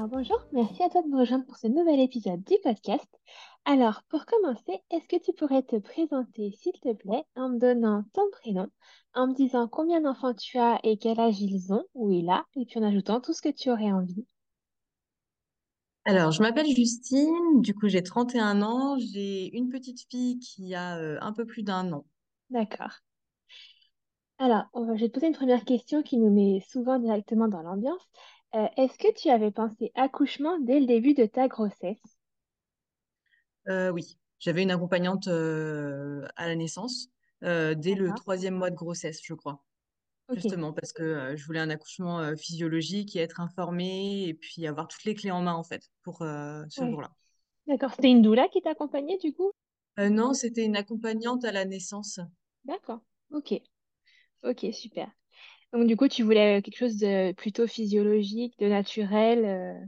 Alors bonjour, merci à toi de me rejoindre pour ce nouvel épisode du podcast. Alors pour commencer, est-ce que tu pourrais te présenter s'il te plaît en me donnant ton prénom, en me disant combien d'enfants tu as et quel âge ils ont ou il a, et puis en ajoutant tout ce que tu aurais envie. Alors, je m'appelle Justine, du coup j'ai 31 ans, j'ai une petite fille qui a euh, un peu plus d'un an. D'accord. Alors, je vais te poser une première question qui nous met souvent directement dans l'ambiance. Euh, est-ce que tu avais pensé accouchement dès le début de ta grossesse? Euh, oui, j'avais une accompagnante euh, à la naissance, euh, dès le D'accord. troisième mois de grossesse, je crois. Ok. Justement, parce que euh, je voulais un accouchement euh, physiologique et être informée et puis avoir toutes les clés en main, en fait, pour euh, ce Ouais. jour-là. D'accord. C'était une doula qui t'accompagnait du coup? Euh, non, c'était une accompagnante à la naissance, D'accord. Ok. Ok, super. Donc du coup, tu voulais quelque chose de plutôt physiologique, de naturel. euh,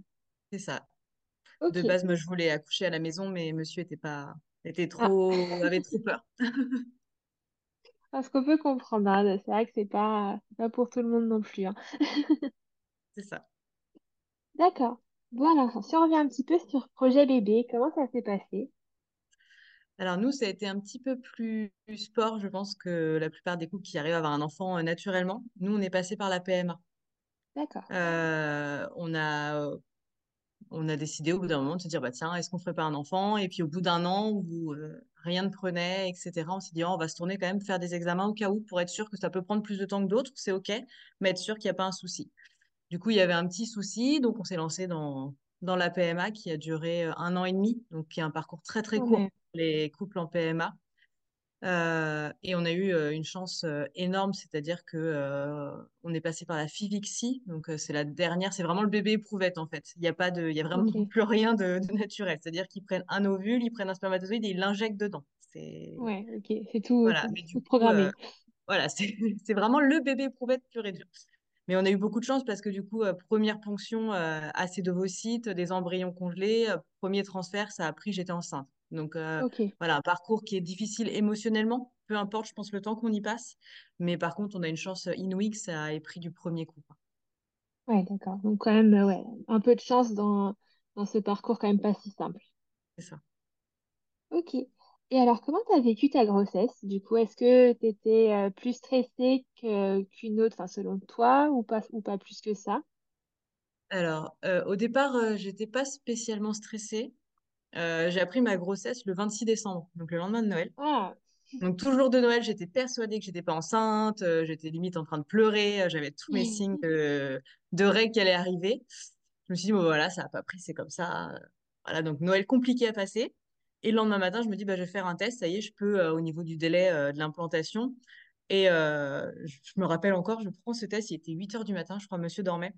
c'est ça. De Ok. base, moi, je voulais accoucher à la maison, mais monsieur était pas, était Ah, trop, avait trop peur. parce qu'on peut comprendre. hein, C'est vrai que c'est pas, c'est pas pour tout le monde non plus. hein. C'est ça. D'accord. Bon, alors, si on revient un petit peu sur projet bébé, comment ça s'est passé? Alors nous, ça a été un petit peu plus sport, je pense, que la plupart des couples qui arrivent à avoir un enfant euh, naturellement. Nous, on est passé par la PMA. D'accord. Euh, on a, on a décidé au bout d'un moment de se dire, bah tiens, est-ce qu'on ferait pas un enfant? Et puis au bout d'un an où euh, rien ne prenait, etc., on s'est dit, oh, on va se tourner quand même, faire des examens au cas où, pour être sûr que ça peut prendre plus de temps que d'autres, c'est OK, mais être sûr qu'il n'y a pas un souci. Du coup, il y avait un petit souci, donc on s'est lancé dans, dans la PMA qui a duré euh, un an et demi, donc qui est un parcours très très court pour les couples en PMA. Euh, et on a eu euh, une chance euh, énorme, c'est-à-dire que on est passé par la FIVIXI, donc c'est la dernière, c'est vraiment le bébé éprouvette en fait. Il y a pas de, il y a vraiment plus rien de, de naturel, c'est-à-dire qu'ils prennent un ovule, ils prennent un spermatozoïde et ils l'injectent dedans. C'est Ouais, ok. C'est tout, voilà, tout, mais du tout coup, programmé. voilà, c'est c'est vraiment le bébé éprouvette pur et dur. Mais on a eu beaucoup de chance parce que du coup, euh, première ponction euh, assez d'ovocytes, des embryons congelés, euh, premier transfert, ça a pris, j'étais enceinte. Donc voilà, un parcours qui est difficile émotionnellement, peu importe, je pense, le temps qu'on y passe. Mais par contre, on a une chance inouïe que ça ait pris du premier coup. Ouais, d'accord. Donc quand même, ouais, un peu de chance dans, dans ce parcours quand même pas si simple. C'est ça. Ok. Et alors, comment tu as vécu ta grossesse? Du coup, est-ce que tu étais plus stressée que, qu'une autre, enfin, selon toi, ou pas, ou pas plus que ça? Alors, euh, au départ, euh, j'étais pas spécialement stressée. Euh, j'ai appris ma grossesse le 26 décembre, donc le lendemain de Noël. Ah, Donc, tout le jour de Noël, j'étais persuadée que j'étais pas enceinte, euh, j'étais limite en train de pleurer, euh, j'avais tous mes signes de, de règles qui allaient arriver. Je me suis dit, bon, voilà, ça n'a pas pris, c'est comme ça. Euh, Voilà, donc Noël compliqué à passer. Et le lendemain matin, je me dis, bah, je vais faire un test, ça y est, je peux, euh, au niveau du délai euh, de l'implantation. Et euh, je je me rappelle encore, je prends ce test, il était 8 heures du matin, je crois, monsieur dormait.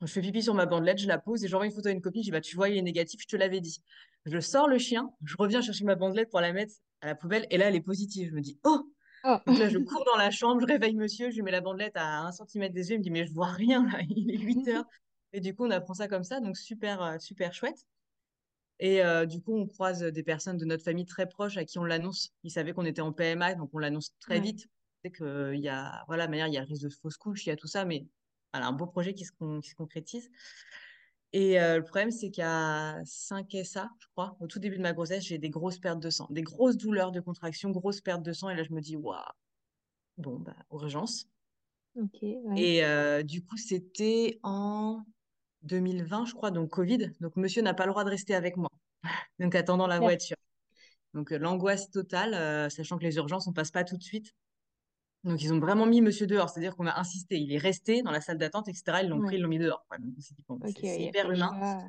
Je fais pipi sur ma bandelette, je la pose et j'envoie une photo à une copine. Je dis, bah, tu vois, il est négatif, je te l'avais dit. Je sors le chien, je reviens chercher ma bandelette pour la mettre à la poubelle et là, elle est positive. Je me dis, oh! oh, Donc là, je cours dans la chambre, je réveille monsieur, je lui mets la bandelette à un centimètre des yeux. Il me dit, mais je vois rien là, il est 8 heures. Et du coup, on apprend ça comme ça, donc super, super chouette. Et euh, du coup, on croise des personnes de notre famille très proches à qui on l'annonce. Ils savaient qu'on était en PMA, donc on l'annonce très ouais, vite. C'est qu'il y a, voilà, manière, il y a risque de fausse couche, il y a tout ça, mais voilà, un beau projet qui se, con- qui se concrétise. Et euh, le problème, c'est qu'à 5 SA, je crois, au tout début de ma grossesse, j'ai des grosses pertes de sang, des grosses douleurs de contraction, grosses pertes de sang. Et là, je me dis, waouh, bon, bah, urgence. ouais, Et euh, du coup, c'était en 2020, je crois, donc Covid. Donc, monsieur n'a pas le droit de rester avec moi. Donc, attendant la voiture. Donc, euh, l'angoisse totale, euh, sachant que les urgences, on passe pas tout de suite. Donc, ils ont vraiment mis monsieur dehors. C'est-à-dire qu'on a insisté. Il est resté dans la salle d'attente, etc. Ils l'ont pris, Ouais, ils l'ont mis dehors. bon, ok, c'est hyper humain.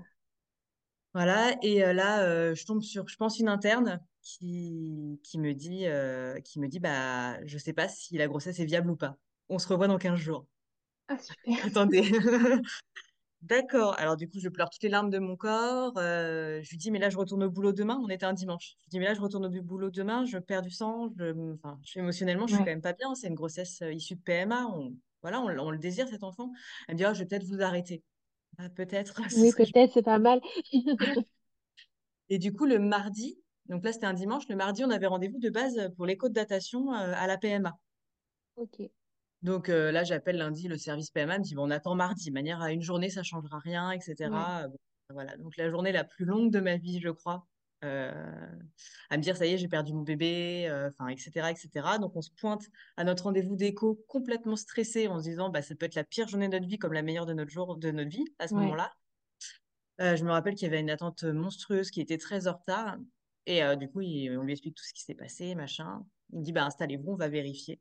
Voilà, et euh, là, euh, je tombe sur, je pense, une interne qui, qui me dit, qui me dit, bah, je sais pas si la grossesse est viable ou pas. On se revoit dans 15 jours. Ah, super. Attendez. D'accord. Alors du coup, je pleure toutes les larmes de mon corps. euh, je lui dis, mais là, je retourne au boulot demain. On était un dimanche. Je lui dis, mais là, je retourne au boulot demain. Je perds du sang. Je, enfin, je, émotionnellement, je suis quand Ouais. même pas bien. C'est une grossesse euh, issue de PMA. On, voilà, on, on le désire, cet enfant. Elle me dit, oh, je vais peut-être vous arrêter. Ah, peut-être. ce Oui, serait peut-être, c'est pas mal. Et du coup, le mardi, donc là, c'était un dimanche. Le mardi, on avait rendez-vous de base pour l'écho de datation euh, à la PMA. Ok. Donc euh, là, j'appelle lundi le service PMA, me dit, bon, on attend mardi, de manière à une journée, ça changera rien, etc. Bon, voilà, donc la journée la plus longue de ma vie, je crois, euh, à me dire, ça y est, j'ai perdu mon bébé, euh, enfin, etc., etc. Donc on se pointe à notre rendez-vous d'écho complètement stressé en se disant, bah, ça peut être la pire journée de notre vie comme la meilleure de notre jour, de notre vie à ce Ouais. moment-là. Euh, je me rappelle qu'il y avait une attente monstrueuse qui était très en retard. Et du coup, il- on lui explique tout ce qui s'est passé, machin. Il me dit, bah, installez-vous, on va vérifier.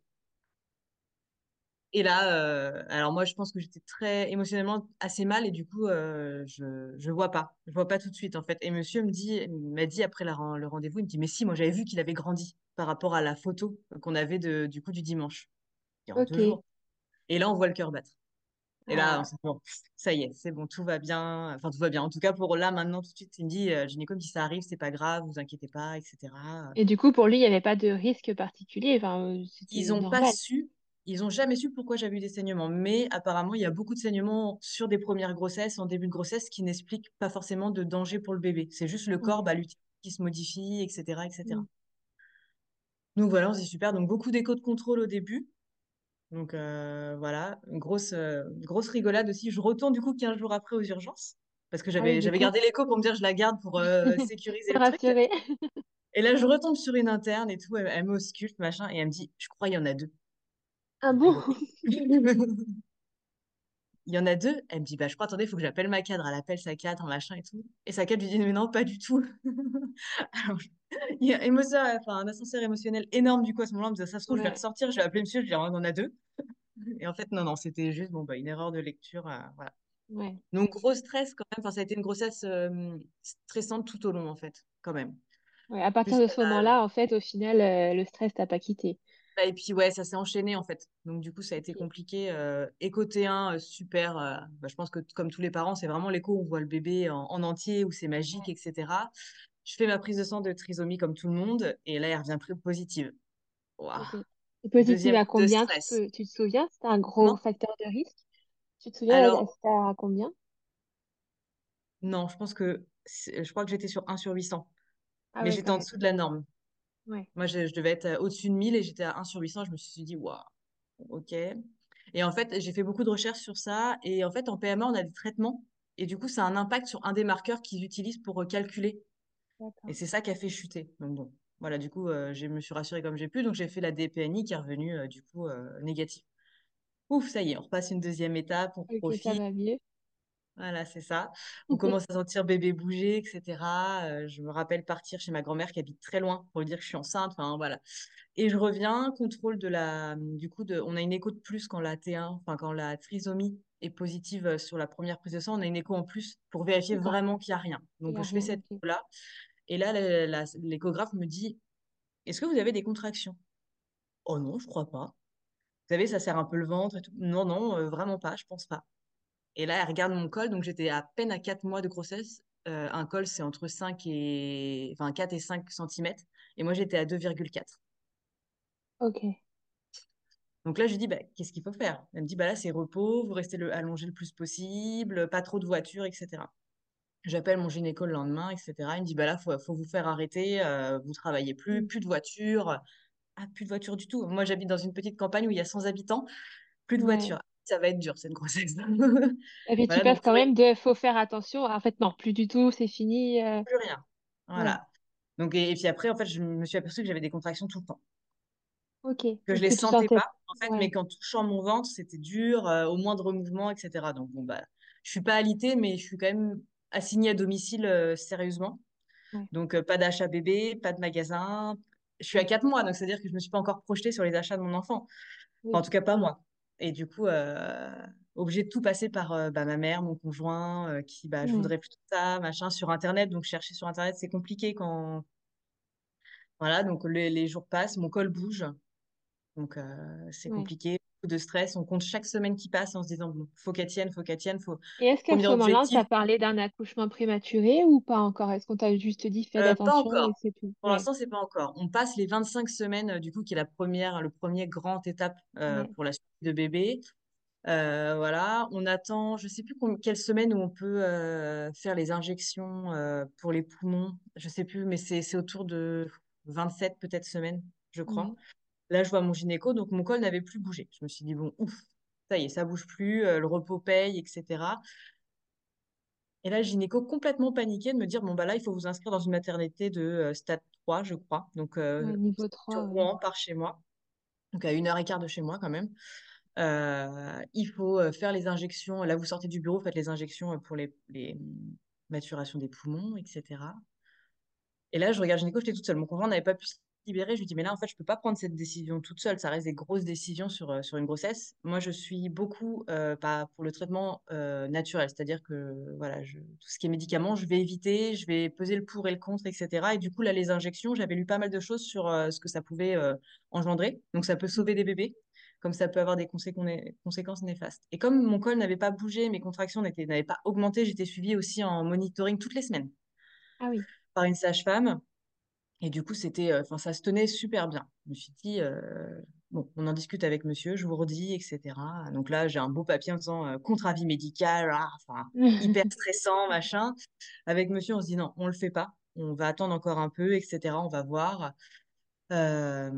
Et là, euh, alors moi, je pense que j'étais très émotionnellement assez mal et du coup, euh, je je vois pas, je vois pas tout de suite en fait. Et monsieur me dit, m'a dit après la le rendez-vous, il me dit, mais si, moi j'avais vu qu'il avait grandi par rapport à la photo qu'on avait de, du coup du dimanche, deux jours. Et là, on voit le cœur battre. Et là, on Ah. s'est dit, bon, ça y est, c'est bon, tout va bien. Enfin, tout va bien. En tout cas, pour là, maintenant, tout de suite, il me dit, euh, gynéco dit, ça arrive, c'est pas grave, vous inquiétez pas, etc. Et du coup, pour lui, il n'y avait pas de risque particulier. Enfin, euh, Ils n'ont pas su, ils n'ont jamais su pourquoi j'avais eu des saignements. Mais apparemment, il y a beaucoup de saignements sur des premières grossesses, en début de grossesse, qui n'expliquent pas forcément de danger pour le bébé. C'est juste le corps, bah, qui se modifie, etc., etc. Donc voilà, c'est super. Donc beaucoup d'échos de contrôle au début. Donc euh, voilà, une grosse, euh, grosse rigolade aussi. Je retourne du coup 15 jours après aux urgences. Parce que Ah j'avais, du j'avais gardé l'écho pour me dire je la garde pour euh, sécuriser le truc. rassurer. Et là, je retombe sur une interne et tout. Elle, elle m'ausculte, machin. Et elle me dit, je crois il y en a deux. Ah bon? Il y en a deux. Elle me dit, bah, je crois, attendez, il faut que j'appelle ma cadre. Elle appelle sa cadre, machin et tout. Et sa cadre lui dit, mais non, pas du tout. Alors, il y a émotion, enfin, un ascenseur émotionnel énorme du coup à ce moment-là. Elle me dit, ça se trouve, je vais ressortir, je vais appeler monsieur, je vais dire, on en a deux. Et en fait, non, non, c'était juste bon, bah, une erreur de lecture. euh, voilà. Ouais. Donc, gros stress quand même. Enfin, ça a été une grossesse euh, stressante tout au long, en fait, quand même. Ouais. À partir de ce moment-là, en fait, au final, euh, le stress t'a pas quitté. Et puis ouais, ça s'est enchaîné en fait. Donc du coup, ça a été compliqué. Euh, éco T1, euh, super. euh, bah, je pense que comme tous les parents, c'est vraiment l'écho, on voit le bébé en, en entier, où c'est magique, etc. Je fais ma prise de sang de trisomie comme tout le monde, et là, elle revient positive. Waouh. Ok. Et positive Deuxième à combien? Tu stress. peux, tu te souviens? C'était un gros facteur de risque? Tu te souviens, Alors, c'était à combien? non, je pense que je crois que j'étais sur un sur 800, Ah mais ouais, j'étais en dessous de la norme. Ouais. Moi, je, je devais être euh, au-dessus de 1000 et j'étais à un sur 800. Je me suis dit, waouh, ok. Et en fait, j'ai fait beaucoup de recherches sur ça. Et en fait, en PMA, on a des traitements. Et du coup, ça a un impact sur un des marqueurs qu'ils utilisent pour euh, calculer. Et c'est ça qui a fait chuter. Donc bon, voilà, du coup, euh, je me suis rassurée comme j'ai pu. Donc j'ai fait la DPNI qui est revenue, euh, du coup, euh, négative. Ouf, ça y est, on repasse une deuxième étape, on Ok, ça profite. va mieux. Voilà, c'est ça. On commence à sentir bébé bouger, etc. Euh, je me rappelle partir chez ma grand-mère qui habite très loin pour lui dire que je suis enceinte. Enfin, voilà. Et je reviens, contrôle de la, du coup, de, on a une écho de plus quand la T1, enfin, quand la trisomie est positive sur la première prise de sang, on a une écho en plus pour vérifier vraiment qu'il n'y a rien. Donc, a je fais cette écho-là. Et là, l'échographe me dit, est-ce que vous avez des contractions? Oh non, je crois pas. Vous savez, ça serre un peu le ventre et tout. Non, non, euh, vraiment pas, je pense pas. Et là, elle regarde mon col, donc j'étais à peine à 4 mois de grossesse. Euh, un col, c'est entre 5 et... Enfin, 4 et 5 centimètres. Et moi, j'étais à 2,4. Ok. Donc là, je lui dis, bah, qu'est-ce qu'il faut faire? Elle me dit, bah là, c'est repos, vous restez le, allongé le plus possible, pas trop de voitures, etc. J'appelle mon gynéco le lendemain, etc. Il me dit, bah là, faut, faut vous faire arrêter, euh, vous travaillez plus, Mm. plus de voitures. Ah, plus de voitures du tout. Moi, j'habite dans une petite campagne où il y a 100 habitants, plus de Ouais. voitures. Ça va être dur, cette grossesse. Et puis tu Voilà, passes quand même de faut faire attention. En fait, non, plus du tout, c'est fini. euh, Plus rien. Ouais. Voilà. Donc, et, et puis après, en fait, je me suis aperçue que j'avais des contractions tout le temps. Ok. Que je Est-ce les que tu sentais sentais? pas, en fait, mais qu'en touchant mon ventre, c'était dur, euh, au moindre mouvement, etc. Donc, bon, bah, je suis pas alitée, mais je suis quand même assignée à domicile euh, sérieusement. Ouais. Donc, pas d'achat bébé, pas de magasin. Je suis à Ouais. 4 mois, donc c'est-à-dire que je me suis pas encore projetée sur les achats de mon enfant. Enfin, en tout cas, pas moi. Et du coup, euh, obligée de tout passer par euh, bah, ma mère, mon conjoint, euh, qui, bah, je Ouais. voudrais plutôt ça, machin, sur Internet. Donc, chercher sur Internet, c'est compliqué quand. Voilà, donc les, les jours passent, mon col bouge. Donc, c'est compliqué. De stress. On compte chaque semaine qui passe en se disant, bon, faut qu'elle tienne, faut qu'elle tienne, faut Et est-ce qu'à ce moment-là, on t'a parlé d'un accouchement prématuré ou pas encore? Est-ce qu'on t'a juste dit fais Euh, pas attention et encore. c'est tout? Pour Ouais, l'instant, c'est pas encore. On passe les 25 semaines, euh, du coup, qui est la première, le premier grand étape euh, ouais. pour la suite de bébé. Voilà, on attend, je sais plus quelle semaine où on peut faire les injections pour les poumons. Je sais plus, mais c'est c'est autour de 27 peut-être semaines, je crois. Ouais. Là, je vois mon gynéco, donc mon col n'avait plus bougé. Je me suis dit, bon, ouf, ça y est, ça bouge plus, euh, le repos paye, etc. Et là, le gynéco complètement paniqué de me dire, bon, bah là, il faut vous inscrire dans une maternité de euh, stade 3, je crois. Donc, euh, Ouais, niveau sur 3, ouais. Rouen, par chez moi. Donc, à une heure et quart de chez moi, quand même. Euh, il faut euh, faire les injections. Là, vous sortez du bureau, faites les injections pour les, les maturations des poumons, etc. Et là, je regarde le gynéco, j'étais toute seule. Mon conjoint n'avait pas pu se libérer. Je lui dis, mais là, en fait, je peux pas prendre cette décision toute seule. Ça reste des grosses décisions sur, euh, sur une grossesse. Moi, je suis beaucoup euh, pas pour le traitement euh, naturel. C'est-à-dire que voilà, je, tout ce qui est médicaments, je vais éviter, je vais peser le pour et le contre, etc. Et du coup, là, les injections, j'avais lu pas mal de choses sur euh, ce que ça pouvait engendrer. Donc, ça peut sauver des bébés, comme ça peut avoir des conséquences, néfastes. Et comme mon col n'avait pas bougé, mes contractions n'avaient pas augmenté, j'étais suivie aussi en monitoring toutes les semaines Ah oui, par une sage-femme. Et du coup, c'était, euh, enfin, ça se tenait super bien. Je me suis dit, euh, bon, on en discute avec monsieur, je vous redis, etc. Donc là, j'ai un beau papier en disant euh, contre-avis médical, ah, enfin, hyper stressant, machin. Avec monsieur, on se dit non, on le fait pas. On va attendre encore un peu, etc. On va voir. Euh,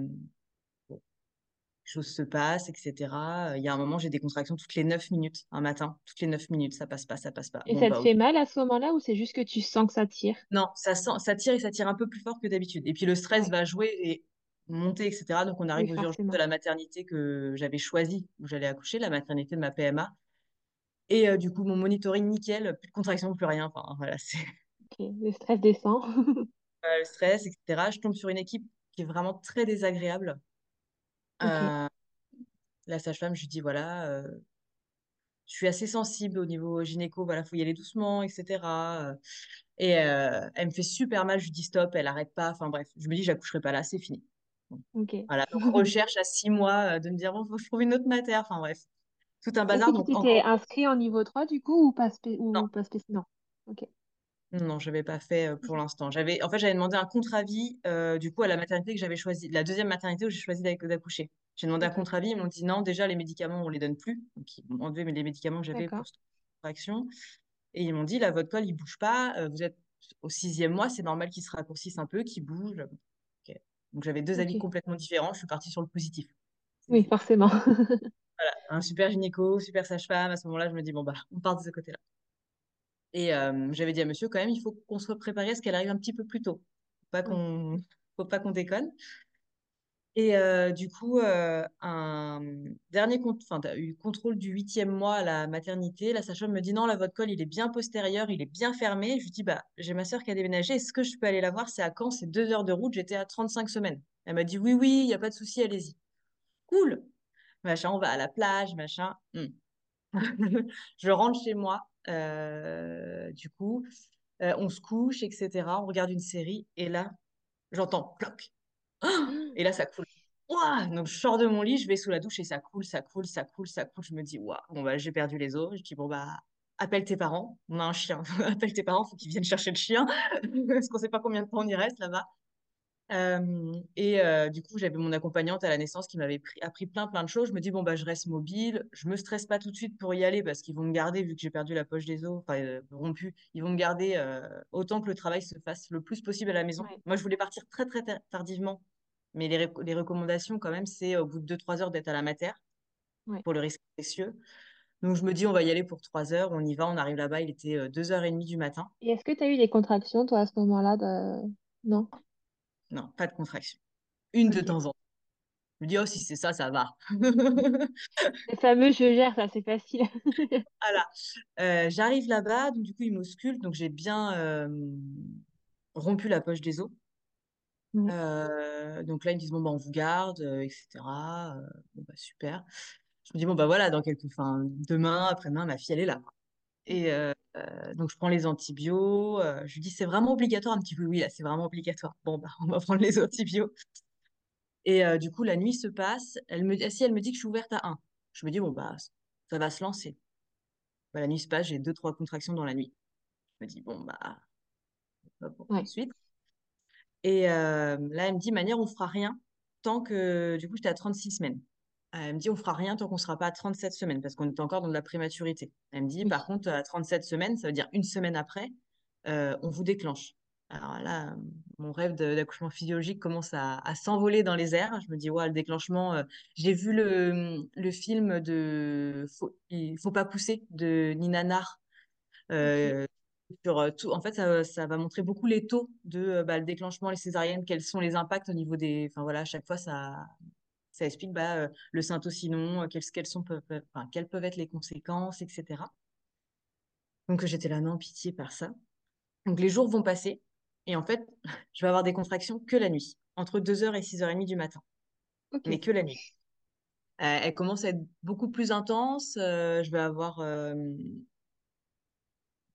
choses se passent, etc. Il y a un moment, j'ai des contractions toutes les 9 minutes, un matin. Toutes les 9 minutes, ça passe pas, ça passe pas. Et Bon, ça te bah, fait mal à ce moment-là ou c'est juste que tu sens que ça tire? Non, ça sent, ça tire et ça tire un peu plus fort que d'habitude. Et puis le stress Ouais, va jouer et monter, etc. Donc on oui, arrive aux urgences de la maternité que j'avais choisie, où j'allais accoucher, la maternité de ma PMA. Et euh, du coup, mon monitoring nickel, plus de contraction, plus rien. Enfin, voilà, c'est Ok, le stress descend. euh, le stress, etc. Je tombe sur une équipe qui est vraiment très désagréable. Euh, la sage-femme, je lui dis, voilà, euh, je suis assez sensible au niveau gynéco, voilà, faut y aller doucement, etc. Et euh, elle me fait super mal, je lui dis stop, elle arrête pas. Enfin bref, je me dis, j'accoucherai pas là, c'est fini. Bon. ok. Voilà, donc recherche à six mois de me dire, bon, faut que je trouve une autre matière. Enfin bref, tout un Est-ce bazar. que tu encore, inscrit en niveau 3 du coup ou pas, spé- non, ou pas spécialement? Non. Ok. Non, je n'avais pas fait euh, pour l'instant. J'avais, en fait, j'avais demandé un contre-avis euh, du coup à la maternité que j'avais choisie, la deuxième maternité où j'ai choisi d'ac- d'accoucher. J'ai demandé un contre-avis, ils m'ont dit non, déjà les médicaments, on les donne plus. Donc ils m'ont enlevé les médicaments que j'avais pour cette contraction. Et ils m'ont dit, là, votre col, il bouge pas, euh, vous êtes au sixième mois, c'est normal qu'il se raccourcisse un peu, qu'il bouge. Donc j'avais deux avis complètement différents, je suis partie sur le positif. Oui, forcément. Voilà, un super gynéco, super sage-femme, à ce moment-là, je me dis, bon, bah, on part de ce côté-là. Et euh, j'avais dit à monsieur, quand même, il faut qu'on soit préparé à ce qu'elle arrive un petit peu plus tôt. Faut pas qu'on faut pas qu'on déconne. Et euh, du coup, euh, un dernier compte, enfin, t'as eu contrôle du huitième mois à la maternité. La sage-femme me dit non, là, votre col, il est bien postérieur, il est bien fermé. Je lui dis, bah, j'ai ma sœur qui a déménagé. Est-ce que je peux aller la voir? C'est à Caen, c'est deux heures de route. J'étais à 35 semaines. Elle m'a dit, oui, oui, il n'y a pas de souci, allez-y. Cool. Machin, on va à la plage, machin. Hmm. Je rentre chez moi, du coup, euh, on se couche, etc. On regarde une série et là, j'entends ploc. Et là, ça coule. Ouah Donc, je sors de mon lit, je vais sous la douche et ça coule, ça coule, ça coule, ça coule. Je me dis, waouh, bon, bah, j'ai perdu les os. Je dis, bon, bah, appelle tes parents. On a un chien. appelle tes parents, faut qu'ils viennent chercher le chien. Parce qu'on sait pas combien de temps on y reste là-bas. Euh, et euh, du coup, j'avais mon accompagnante à la naissance qui m'avait pris- appris plein, plein de choses. Je me dis, bon, bah, je reste mobile. Je me stresse pas tout de suite pour y aller parce qu'ils vont me garder, vu que j'ai perdu la poche des os, enfin, euh, rompu, ils vont me garder autant que le travail se fasse le plus possible à la maison. Ouais. Moi, je voulais partir très, très tar- tardivement. Mais les, recommandations, quand même, c'est au bout de 2-3 heures d'être à la mater Ouais. pour le risque précieux. Donc, je me dis, on va y aller pour 3 heures. On y va, on arrive là-bas. Il était euh, 2h30 du matin. Et est-ce que tu as eu des contractions, toi, à ce moment-là de... Non? Non, pas de contraction. Une de temps en temps. Je me dis, oh, si c'est ça, ça va. Les fameux je gère, ça, c'est facile. Voilà. Euh, j'arrive là-bas, donc du coup, ils m'auscultent, donc j'ai bien euh, rompu la poche des os. Ouais. Euh, donc là, ils me disent, bon, bah, on vous garde, etc. Bon, bah, super. Je me dis, bon, bah voilà, dans quelques, enfin, demain, après-demain, ma fille, elle est là. Et euh, euh, donc, je prends les antibiotiques. euh, je lui dis, c'est vraiment obligatoire. Un petit peu, oui, là, c'est vraiment obligatoire. Bon, bah, on va prendre les antibiotiques. Et euh, du coup, la nuit se passe. Elle me, si elle me dit que je suis ouverte à un. Je me dis, bon, bah, ça va se lancer. Bah, la nuit se passe, j'ai deux, trois contractions dans la nuit. Je me dis, bon, bah, pour Ouais. ensuite. Et euh, là, elle me dit, manière, on fera rien tant que, du coup, j'étais à 36 semaines. Elle me dit, on fera rien tant qu'on sera pas à 37 semaines parce qu'on est encore dans de la prématurité. Elle me dit, par contre, à 37 semaines, ça veut dire une semaine après, euh, on vous déclenche. Alors là, mon rêve d'accouchement physiologique commence à, à s'envoler dans les airs. Je me dis, ouais, le déclenchement. euh, J'ai vu le, le film de Faut, Il faut pas pousser de Nina Narr. Ok. euh, sur tout. En fait, ça, ça va montrer beaucoup les taux de bah, le déclenchement, les césariennes, quels sont les impacts au niveau des. Enfin voilà, à chaque fois, ça, ça explique bah, euh, le syntocinon, euh, quelles, quelles, sont, peuvent, enfin, quelles peuvent être les conséquences, etc. Donc j'étais là, non, pitié par ça. Donc les jours vont passer et en fait, je vais avoir des contractions que la nuit, entre 2h et 6h30 du matin, Ok. mais que la nuit. Euh, elle commence à être beaucoup plus intense. euh, je vais avoir, euh,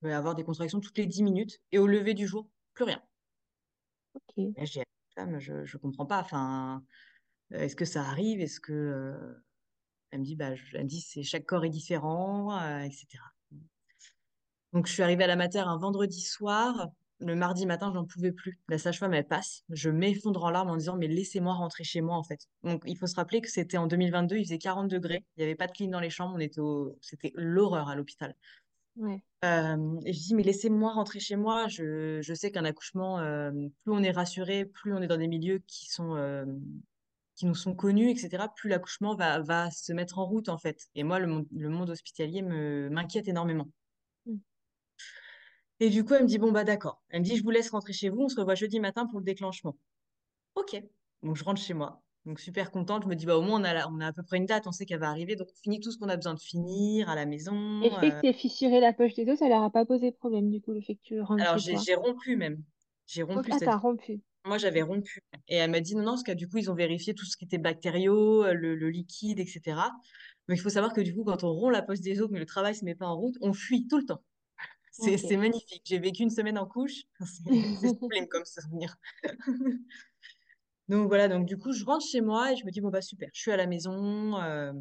je vais avoir des contractions toutes les 10 minutes et au lever du jour, plus rien. Ok. Je dis, je ne comprends pas. Enfin, euh, est-ce que ça arrive? Est-ce que euh, elle me dit, bah, je- elle me dit, c'est chaque corps est différent, euh, etc. Donc je suis arrivée à la mater un vendredi soir. Le mardi matin, j'en pouvais plus. La sage-femme, elle passe. Je m'effondre en larmes en disant, mais laissez-moi rentrer chez moi, en fait. Donc, il faut se rappeler que c'était en 2022, il faisait 40 degrés. Il n'y avait pas de clim dans les chambres. On était au... C'était l'horreur à l'hôpital. Ouais. Euh, et je dis, mais laissez-moi rentrer chez moi. Je, je sais qu'un accouchement, euh, plus on est rassuré, plus on est dans des milieux qui sont, euh, qui nous sont connus, etc., plus l'accouchement va, va se mettre en route, en fait. Et moi, le monde, le monde hospitalier me, m'inquiète énormément. Mm. Et du coup, elle me dit, bon, bah d'accord. Elle me dit, je vous laisse rentrer chez vous, on se revoit jeudi matin pour le déclenchement. Ok. Donc, je rentre chez moi. Donc, super contente. Je me dis, bah au moins, on a, la- on a à peu près une date, on sait qu'elle va arriver. Donc, on finit tout ce qu'on a besoin de finir à la Et maison. le fait que euh. tu fissuré la poche des os, ça leur a pas posé problème, du coup, le fait que tu rentres Alors, chez j'ai rompu même. J'ai rompu, Ah, t'as rompu. Moi, j'avais rompu. Et elle m'a dit, non, non, parce que du coup, ils ont vérifié tout ce qui était bactériaux, euh, le, le liquide, etc. Donc, il faut savoir que du coup, quand on rompt la poche des os, mais le travail se met pas en route, on fuit tout le temps. C'est magnifique. J'ai vécu une semaine en couche. C'est c'est sublime comme souvenir. Donc voilà, donc du coup, je rentre chez moi et je me dis, bon, bah super, je suis à la maison. euh,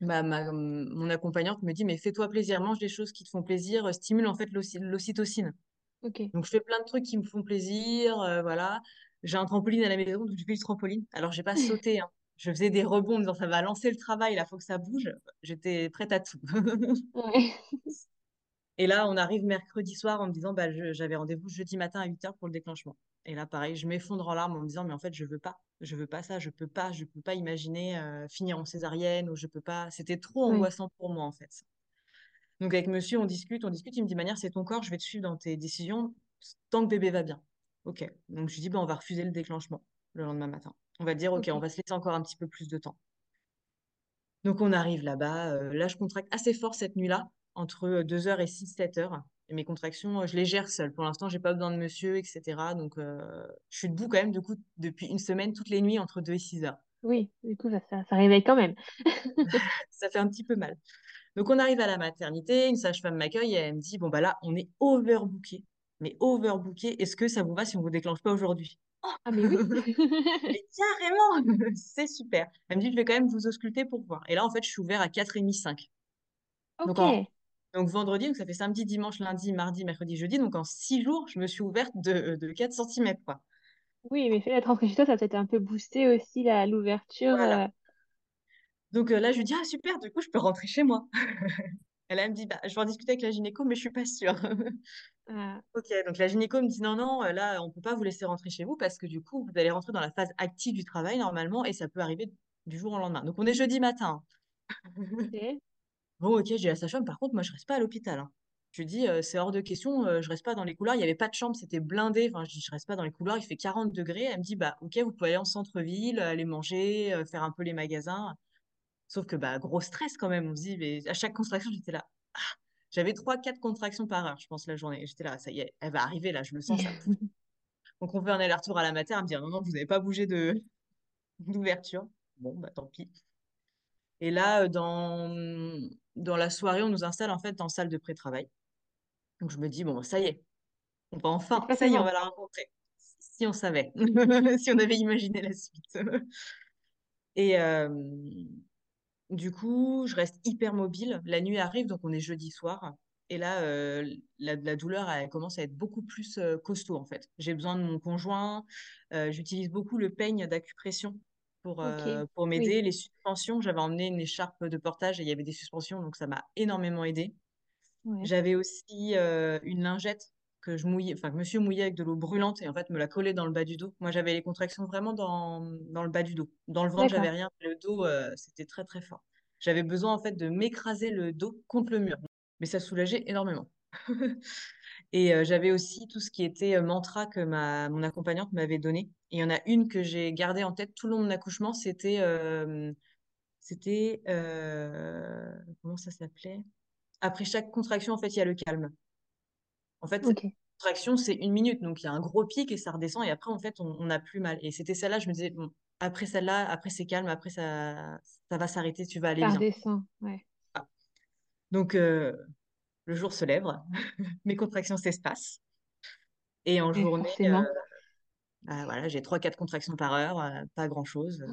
ma, ma- mon accompagnante me dit, mais fais-toi plaisir, mange des choses qui te font plaisir, euh, stimule en fait l'ocy- l'ocytocine. Ok. Donc je fais plein de trucs qui me font plaisir, euh, voilà. J'ai un trampoline à la maison, donc je fais du trampoline. Alors j'ai pas sauté, hein. Je faisais des rebonds en disant, ça va lancer le travail, là, faut que ça bouge. J'étais prête à tout. Ouais. Et là, on arrive mercredi soir en me disant, bah, je- j'avais rendez-vous jeudi matin à 8h pour le déclenchement. Et là, pareil, je m'effondre en larmes en me disant, mais en fait, je veux pas. Je veux pas ça, je peux pas, je peux pas imaginer euh, finir en césarienne ou je peux pas. C'était trop Ouais. angoissant pour moi, en fait. Donc, avec monsieur, on discute, on discute. Il me dit, manière, c'est ton corps, je vais te suivre dans tes décisions tant que bébé va bien. Ok. Donc, je lui dis, bah, on va refuser le déclenchement le lendemain matin. On va dire, ok, on va se laisser encore un petit peu plus de temps. Donc on arrive là-bas. euh, là, je contracte assez fort cette nuit-là, entre 2h et 6-7 heures. Et mes contractions, euh, je les gère seule. Pour l'instant, j'ai pas besoin de monsieur, etc. Donc euh, je suis debout quand même, du coup, depuis une semaine, toutes les nuits, entre 2 et 6 heures. Oui, du coup, ça, ça, ça réveille quand même. Ça fait un petit peu mal. Donc on arrive à la maternité, une sage-femme m'accueille et elle me dit, bon bah là, on est overbooké. Mais overbooké, est-ce que ça vous va si on vous déclenche pas aujourd'hui? Ah, mais oui. Mais carrément, c'est super. Elle me dit, je vais quand même vous ausculter pour voir. Et là, en fait, je suis ouvert à 4h30, 5. Donc, en, Ok. donc vendredi, donc ça fait samedi, dimanche, lundi, mardi, mercredi, jeudi. Donc en six jours, je me suis ouverte de, de 4 cm, quoi. Oui, mais fait d'être rentré chez toi, ça a peut-être un peu boosté aussi l'ouverture. Voilà. Donc euh, là, je lui dis, ah super, du coup, je peux rentrer chez moi. Elle me dit, bah, je vais en discuter avec la gynéco, mais je suis pas sûre. Ok, donc la gynéco me dit, non, non, euh, là, on peut pas vous laisser rentrer chez vous parce que du coup, vous allez rentrer dans la phase active du travail normalement et ça peut arriver du jour au lendemain. Donc on est jeudi matin. Ok. Bon, ok, j'ai la sage-femme. Par contre, moi, je reste pas à l'hôpital. hein. Je lui dis, euh, c'est hors de question, euh, je reste pas dans les couloirs. Il n'y avait pas de chambre, c'était blindé. Enfin, je dis, je reste pas dans les couloirs, il fait 40 degrés. Elle me dit, bah, ok, vous pouvez aller en centre-ville, aller manger, euh, faire un peu les magasins. Sauf que, bah, gros stress quand même. On se dit, mais à chaque contraction, j'étais là. Ah, j'avais trois, quatre contractions par heure, je pense, la journée. J'étais là, ça y est, elle va arriver, là, je le sens, ça. Donc, on fait un aller-retour à la mater, elle me dit, non, non, vous n'avez pas bougé de d'ouverture. Bon, bah, tant pis. Et là, euh, dans, dans la soirée, on nous installe en fait en salle de pré-travail. Donc je me dis, bon, ça y est, on va enfin, ça y est, on va la rencontrer. Si on savait, si on avait imaginé la suite. Et, euh, du coup, je reste hyper mobile. La nuit arrive, donc on est jeudi soir. Et là, euh, la, la douleur, elle commence à être beaucoup plus euh, costaud, en fait. J'ai besoin de mon conjoint. Euh, j'utilise beaucoup le peigne d'acupression pour, euh, pour Oui. m'aider. Les suspensions, j'avais emmené une écharpe de portage et il y avait des suspensions, donc ça m'a énormément aidé. Ouais. J'avais aussi une lingette que je mouillais, enfin que monsieur mouillait avec de l'eau brûlante et en fait me la collait dans le bas du dos. Moi, j'avais les contractions vraiment dans, dans le bas du dos. Dans le ventre, j'avais rien. Le dos, euh, c'était très très fort. J'avais besoin en fait de m'écraser le dos contre le mur, mais ça soulageait énormément. Et euh, j'avais aussi tout ce qui était euh, mantra que ma, mon accompagnante m'avait donné. Et il y en a une que j'ai gardée en tête tout le long de mon accouchement, c'était euh, c'était comment ça s'appelait? Après chaque contraction, en fait, il y a le calme. En fait, Ok. contraction, c'est une minute, donc il y a un gros pic et ça redescend, et après, en fait, on n'a plus mal. Et c'était celle-là, je me disais, bon, après celle-là, après c'est calme, après ça, ça va s'arrêter, tu vas aller Ça bien. redescend. Ouais. Ah. Donc, euh, le jour se lève, mes contractions s'espacent, et en journée, euh, bah, voilà, j'ai trois, quatre contractions par heure, euh, pas grand-chose.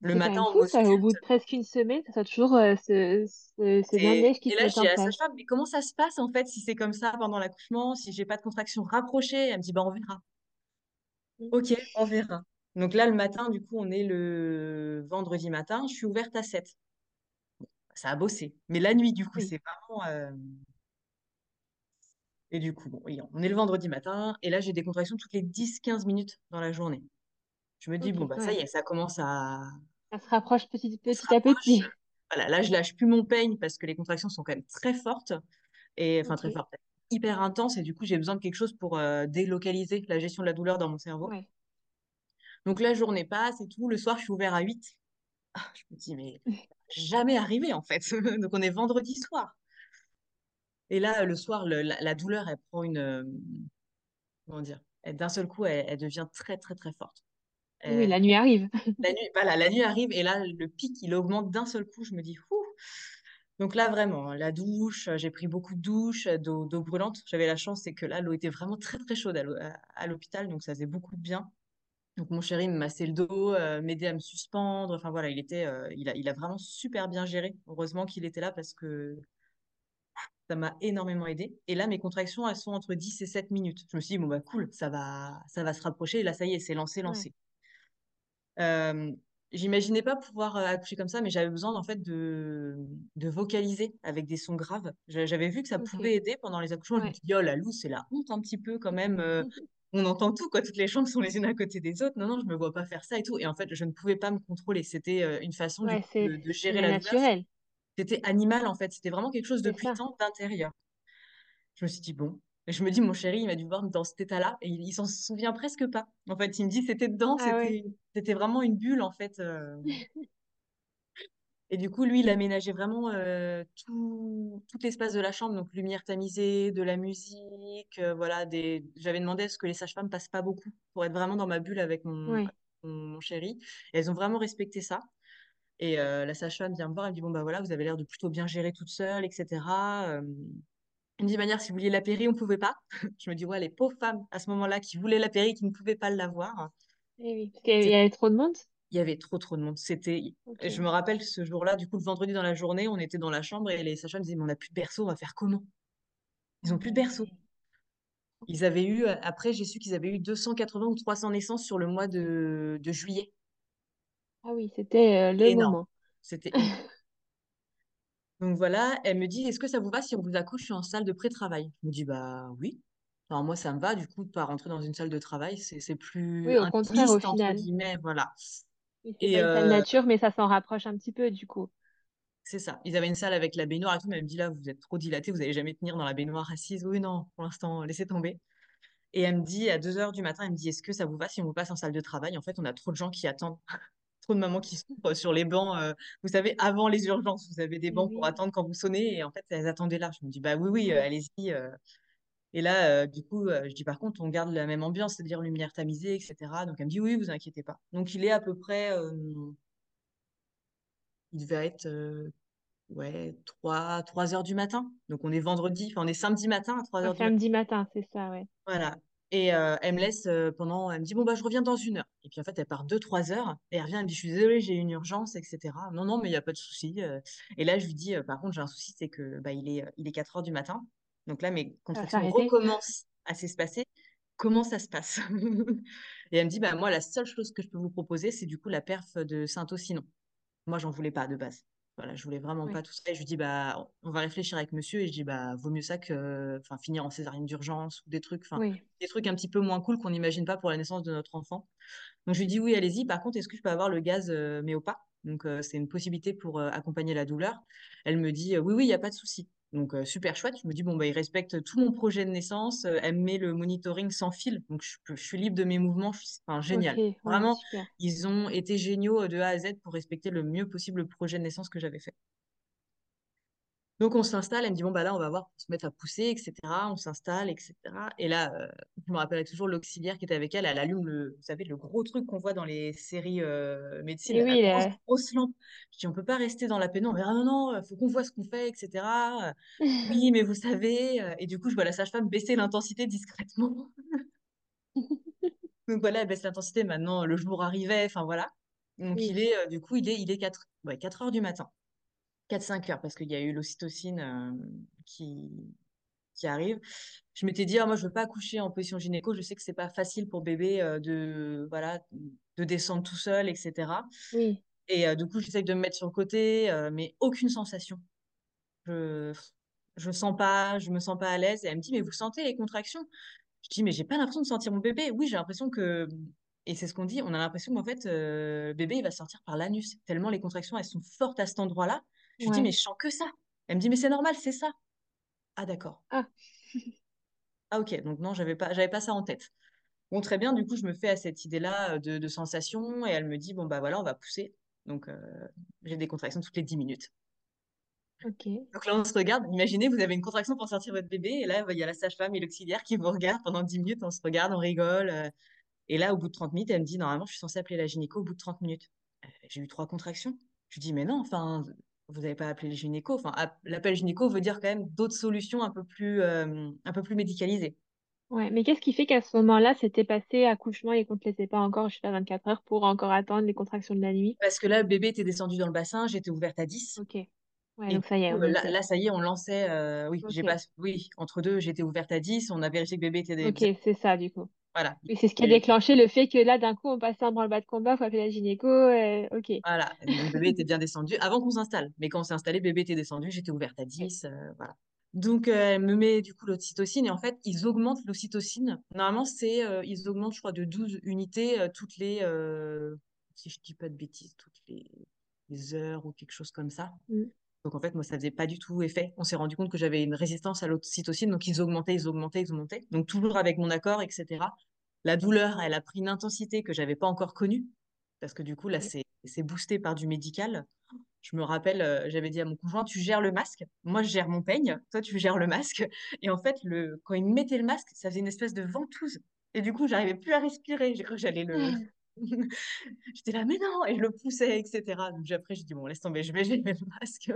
Le matin, on fou, ça, au bout de presque une semaine, ça toujours euh, ce, ce, ce et, qui et là, je dis à place. sage-femme, mais comment ça se passe, en fait, si c'est comme ça pendant l'accouchement, si j'ai pas de contractions rapprochées? Elle me dit, bah, on verra. Ok, on verra. Donc là, le matin, du coup, on est le vendredi matin. Je suis ouverte à 7. Ça a bossé. Mais la nuit, du coup, Oui. c'est vraiment. euh, Et du coup, bon, on est le vendredi matin. Et là, j'ai des contractions toutes les dix, quinze minutes dans la journée. Je me dis, bon, bah, ça y est, ça commence à. Ça se rapproche petit, à petit. Voilà, là, je lâche plus mon peigne parce que les contractions sont quand même très fortes. Et enfin, très fortes. Hyper intenses. Et du coup, j'ai besoin de quelque chose pour euh, délocaliser la gestion de la douleur dans mon cerveau. Ouais. Donc la journée passe et tout. Le soir, je suis ouverte à 8. Ah, je me dis, mais jamais arrivé en fait. Donc on est vendredi soir. Et là, le soir, le- la, la douleur, elle prend une. euh, comment dire? D'un seul coup, elle, elle devient très, très, très forte. Oui, Euh, la nuit arrive. la nuit, voilà, la nuit arrive et là, le pic, il augmente d'un seul coup. Je me dis, ouh. Donc là, vraiment, la douche, j'ai pris beaucoup de douches, d'eau d'eau brûlante. J'avais la chance, c'est que là, l'eau était vraiment très, très chaude à l'hô- à- à l'hôpital, donc ça faisait beaucoup de bien. Donc mon chéri me massait le dos, euh, m'aidait à me suspendre. Enfin voilà, il était, euh, il a, il a vraiment super bien géré. Heureusement qu'il était là parce que ça m'a énormément aidé. Et là, mes contractions, elles sont entre 10 et 7 minutes. Je me suis dit, bon bah cool, ça va, ça va se rapprocher. Et là, ça y est, c'est lancé, lancé. Euh, j'imaginais pas pouvoir euh, accoucher comme ça, mais j'avais besoin en fait de, de vocaliser avec des sons graves. J'a- J'avais vu que ça pouvait aider pendant les accouchements. Je me Ouais. dis, oh la loose, c'est la honte un petit peu quand même. euh, on entend tout, quoi. Toutes les chambres sont les unes à côté des autres. Non, non, je me vois pas faire ça et tout. Et en fait, je ne pouvais pas me contrôler. C'était euh, une façon Ouais, de, de gérer la douleur. naturel. C'était animal en fait. C'était vraiment quelque chose de puissant d'intérieur. Je me suis dit, bon. Et je me dis, mon chéri, il m'a dû voir dans cet état-là et il, il s'en souvient presque pas. En fait, il me dit, c'était dedans, Ah c'était, vraiment une bulle en fait. euh. Et du coup, lui, il aménageait vraiment euh, tout, tout l'espace de la chambre, donc lumière tamisée, de la musique, euh, voilà. Des... J'avais demandé à ce que les sages-femmes passent pas beaucoup pour être vraiment dans ma bulle avec mon, Ouais. mon, mon chéri. Et elles ont vraiment respecté ça. Et la sage-femme vient me voir, elle me dit, bon, bah voilà, vous avez l'air de plutôt bien gérer toute seule, etc. Dit, manière, si vous vouliez la péri, on pouvait pas. Je me dis, ouais, les pauvres femmes à ce moment-là qui voulaient la péri, qui ne pouvaient pas l'avoir. Eh oui. Parce qu'il y avait trop de monde. Il y avait trop trop de monde. C'était, je me rappelle ce jour-là, du coup le vendredi dans la journée, on était dans la chambre et les sages-femmes disaient mais on n'a plus de berceau, on va faire comment? Ils Ah ont plus de berceau. Ils avaient eu, après j'ai su qu'ils avaient eu 280 ou 300 naissances sur le mois de, de juillet. Ah oui, c'était euh, le Énorme. moment. C'était énorme. Donc voilà, elle me dit est-ce que ça vous va si on vous accouche en salle de pré-travail? Je me dis bah oui. Alors moi ça me va du coup de pas rentrer dans une salle de travail, c'est c'est plus Oui, au contraire, au entre final. guillemets, voilà. C'est pas Et une salle euh, nature, mais ça s'en rapproche un petit peu, du coup. C'est ça. Ils avaient une salle avec la baignoire et tout, mais elle me dit là, vous êtes trop dilatée, vous n'allez jamais tenir dans la baignoire assise. Oui, non, pour l'instant, laissez tomber. Et elle me dit à 2 heures du matin, elle me dit est-ce que ça vous va si on vous passe en salle de travail? En fait, on a trop de gens qui attendent, trop de mamans qui souffrent sur les bancs. euh, vous savez, avant les urgences, vous avez des bancs pour attendre quand vous sonnez. Et en fait, elles attendaient là. Je me dis bah oui, oui, euh, allez-y. euh. Et là, euh, du coup, je dis par contre, on garde la même ambiance, c'est-à-dire lumière tamisée, etc. Donc elle me dit oui, vous inquiétez pas. Donc il est à peu près, il devait être Ouais, trois trois heures du matin. Donc on est vendredi, enfin on est samedi matin à 3 Un heures du matin. samedi matin, c'est ça, ouais. Voilà. Et euh, elle me laisse euh, pendant, elle me dit, bon, bah, je reviens dans une heure. Et puis en fait, elle part deux, trois heures, et elle revient, elle me dit, je suis désolée, j'ai une urgence, etc. Non, non, mais il n'y a pas de souci. Et là, je lui dis, par contre, j'ai un souci, c'est que bah, il est, il est 4 heures du matin. Donc là, mes contractions recommencent à s'espacer. Comment ça se passe? Et elle me dit, bah, moi, la seule chose que je peux vous proposer, c'est du coup la perf de Saint-Ossinon. Moi, j'en voulais pas de base. Voilà, je voulais vraiment Oui. pas tout ça. Et je lui dis, bah, on va réfléchir avec monsieur. Et je dis, bah, vaut mieux ça que, enfin, finir en césarienne d'urgence ou des trucs, enfin, Oui. des trucs un petit peu moins cool qu'on n'imagine pas pour la naissance de notre enfant. Donc, je lui dis, oui, allez-y. Par contre, est-ce que je peux avoir le gaz, euh, pas? Donc, euh, c'est une possibilité pour euh, accompagner la douleur. Elle me dit, euh, oui, oui, il n'y a pas de souci. Donc, euh, super chouette. Je me dis, bon, bah, il respecte tout mon projet de naissance. Euh, elle me met le monitoring sans fil. Donc, je, suis libre de mes mouvements. Je Enfin, génial. ouais, Vraiment, super. ils ont été géniaux de A à Z pour respecter le mieux possible le projet de naissance que j'avais fait. Donc on s'installe, elle me dit bon bah là on va voir pour se mettre à pousser, etc. On s'installe, etc. Et là, euh, je me rappelle toujours l'auxiliaire qui était avec elle, elle allume le, vous savez, le gros truc qu'on voit dans les séries euh, médecine, Et la oui, grosse, grosse lampe. Je dis on peut pas rester dans la pénombre. Ah non, non, il faut qu'on voit ce qu'on fait, etc. Euh, Oui, mais vous savez. euh, Et du coup, je vois la sage-femme baisser l'intensité discrètement. Donc voilà, elle baisse l'intensité. Maintenant, le jour arrivait, enfin voilà. Donc il Oui. est, euh, du coup, il est, il est 4, ouais, 4 heures du matin. 4-5 heures parce qu'il y a eu l'ocytocine euh, qui, qui arrive. Je m'étais dit, ah, moi, je veux pas accoucher en position gynéco. Je sais que c'est pas facile pour bébé euh, de, voilà, de descendre tout seul, etc. Oui. Et euh, du coup, j'essaye de me mettre sur le côté, mais aucune sensation. Je, je sens pas, je me sens pas à l'aise. Et elle me dit, mais vous sentez les contractions? Je dis, mais j'ai pas l'impression de sentir mon bébé. Oui, j'ai l'impression que, et c'est ce qu'on dit, on a l'impression qu'en fait, euh, bébé, il va sortir par l'anus. Tellement les contractions, elles sont fortes à cet endroit-là. Je lui dis, mais je sens que ça. Elle me dit, mais c'est normal, c'est ça. Ah, d'accord. Ah, Ah, ok. Donc, non, j'avais pas, j'avais pas ça en tête. Bon, très bien. Du coup, je me fais à cette idée-là euh, de, de sensation et elle me dit, bon, bah voilà, on va pousser. Donc, euh, j'ai des contractions toutes les 10 minutes. ok. Donc là, on se regarde. Imaginez, vous avez une contraction pour sortir votre bébé et là, il y a la sage-femme et l'auxiliaire qui vous regardent pendant 10 minutes. On se regarde, on rigole. euh, Et là, au bout de 30 minutes, elle me dit, normalement, je suis censée appeler la gynéco au bout de 30 minutes. Euh, J'ai eu trois contractions. Je lui dis, mais non, enfin, vous n'avez pas appelé le gynéco. Enfin, app- l'appel gynéco veut dire quand même d'autres solutions un peu plus, euh, un peu plus médicalisées. Ouais, mais qu'est-ce qui fait qu'à ce moment-là, c'était passé accouchement et qu'on te laissait pas encore, pas, 24 heures pour encore attendre les contractions de la nuit? Parce que là, le bébé était descendu dans le bassin, j'étais ouverte à 10. Ok. Ouais, Et donc ça y est, coup, là, ça y est, on lançait. euh, oui, j'ai pas, oui, entre deux, j'étais ouverte à 10. On a vérifié que le bébé était Ok, c'est ça, du coup. Voilà. C'est ce qui a déclenché le fait que là, d'un coup, on passait en branle-bas de combat, faut appeler la gynéco. euh, ok. Voilà. Le bébé était bien descendu avant qu'on s'installe. Mais quand on s'est installé, le bébé était descendu, j'étais ouverte à Ok. 10. euh, voilà. Donc, euh, elle me met du coup l'ocytocine et en fait, ils augmentent l'ocytocine. Normalement, c'est, ils augmentent, je crois, de 12 unités toutes les, si je dis pas de bêtises, toutes les, les heures ou quelque chose comme ça. Mm. Donc, en fait, moi, ça faisait pas du tout effet. On s'est rendu compte que j'avais une résistance à l'ocytocine, donc ils augmentaient, ils augmentaient, ils augmentaient. Donc, toujours avec mon accord, etc. La douleur, elle a pris une intensité que j'avais pas encore connue parce que du coup, là, c'est boosté par du médical. Je me rappelle, euh, j'avais dit à mon conjoint, tu gères le masque, moi je gère mon peigne, toi tu gères le masque. Et en fait, le... quand il me mettait le masque, ça faisait une espèce de ventouse. Et du coup, j'arrivais plus à respirer. J'ai cru que j'allais le. J'étais là, mais non, et je le poussais, etc. Donc après, j'ai dit, bon, laisse tomber, je vais gérer le masque.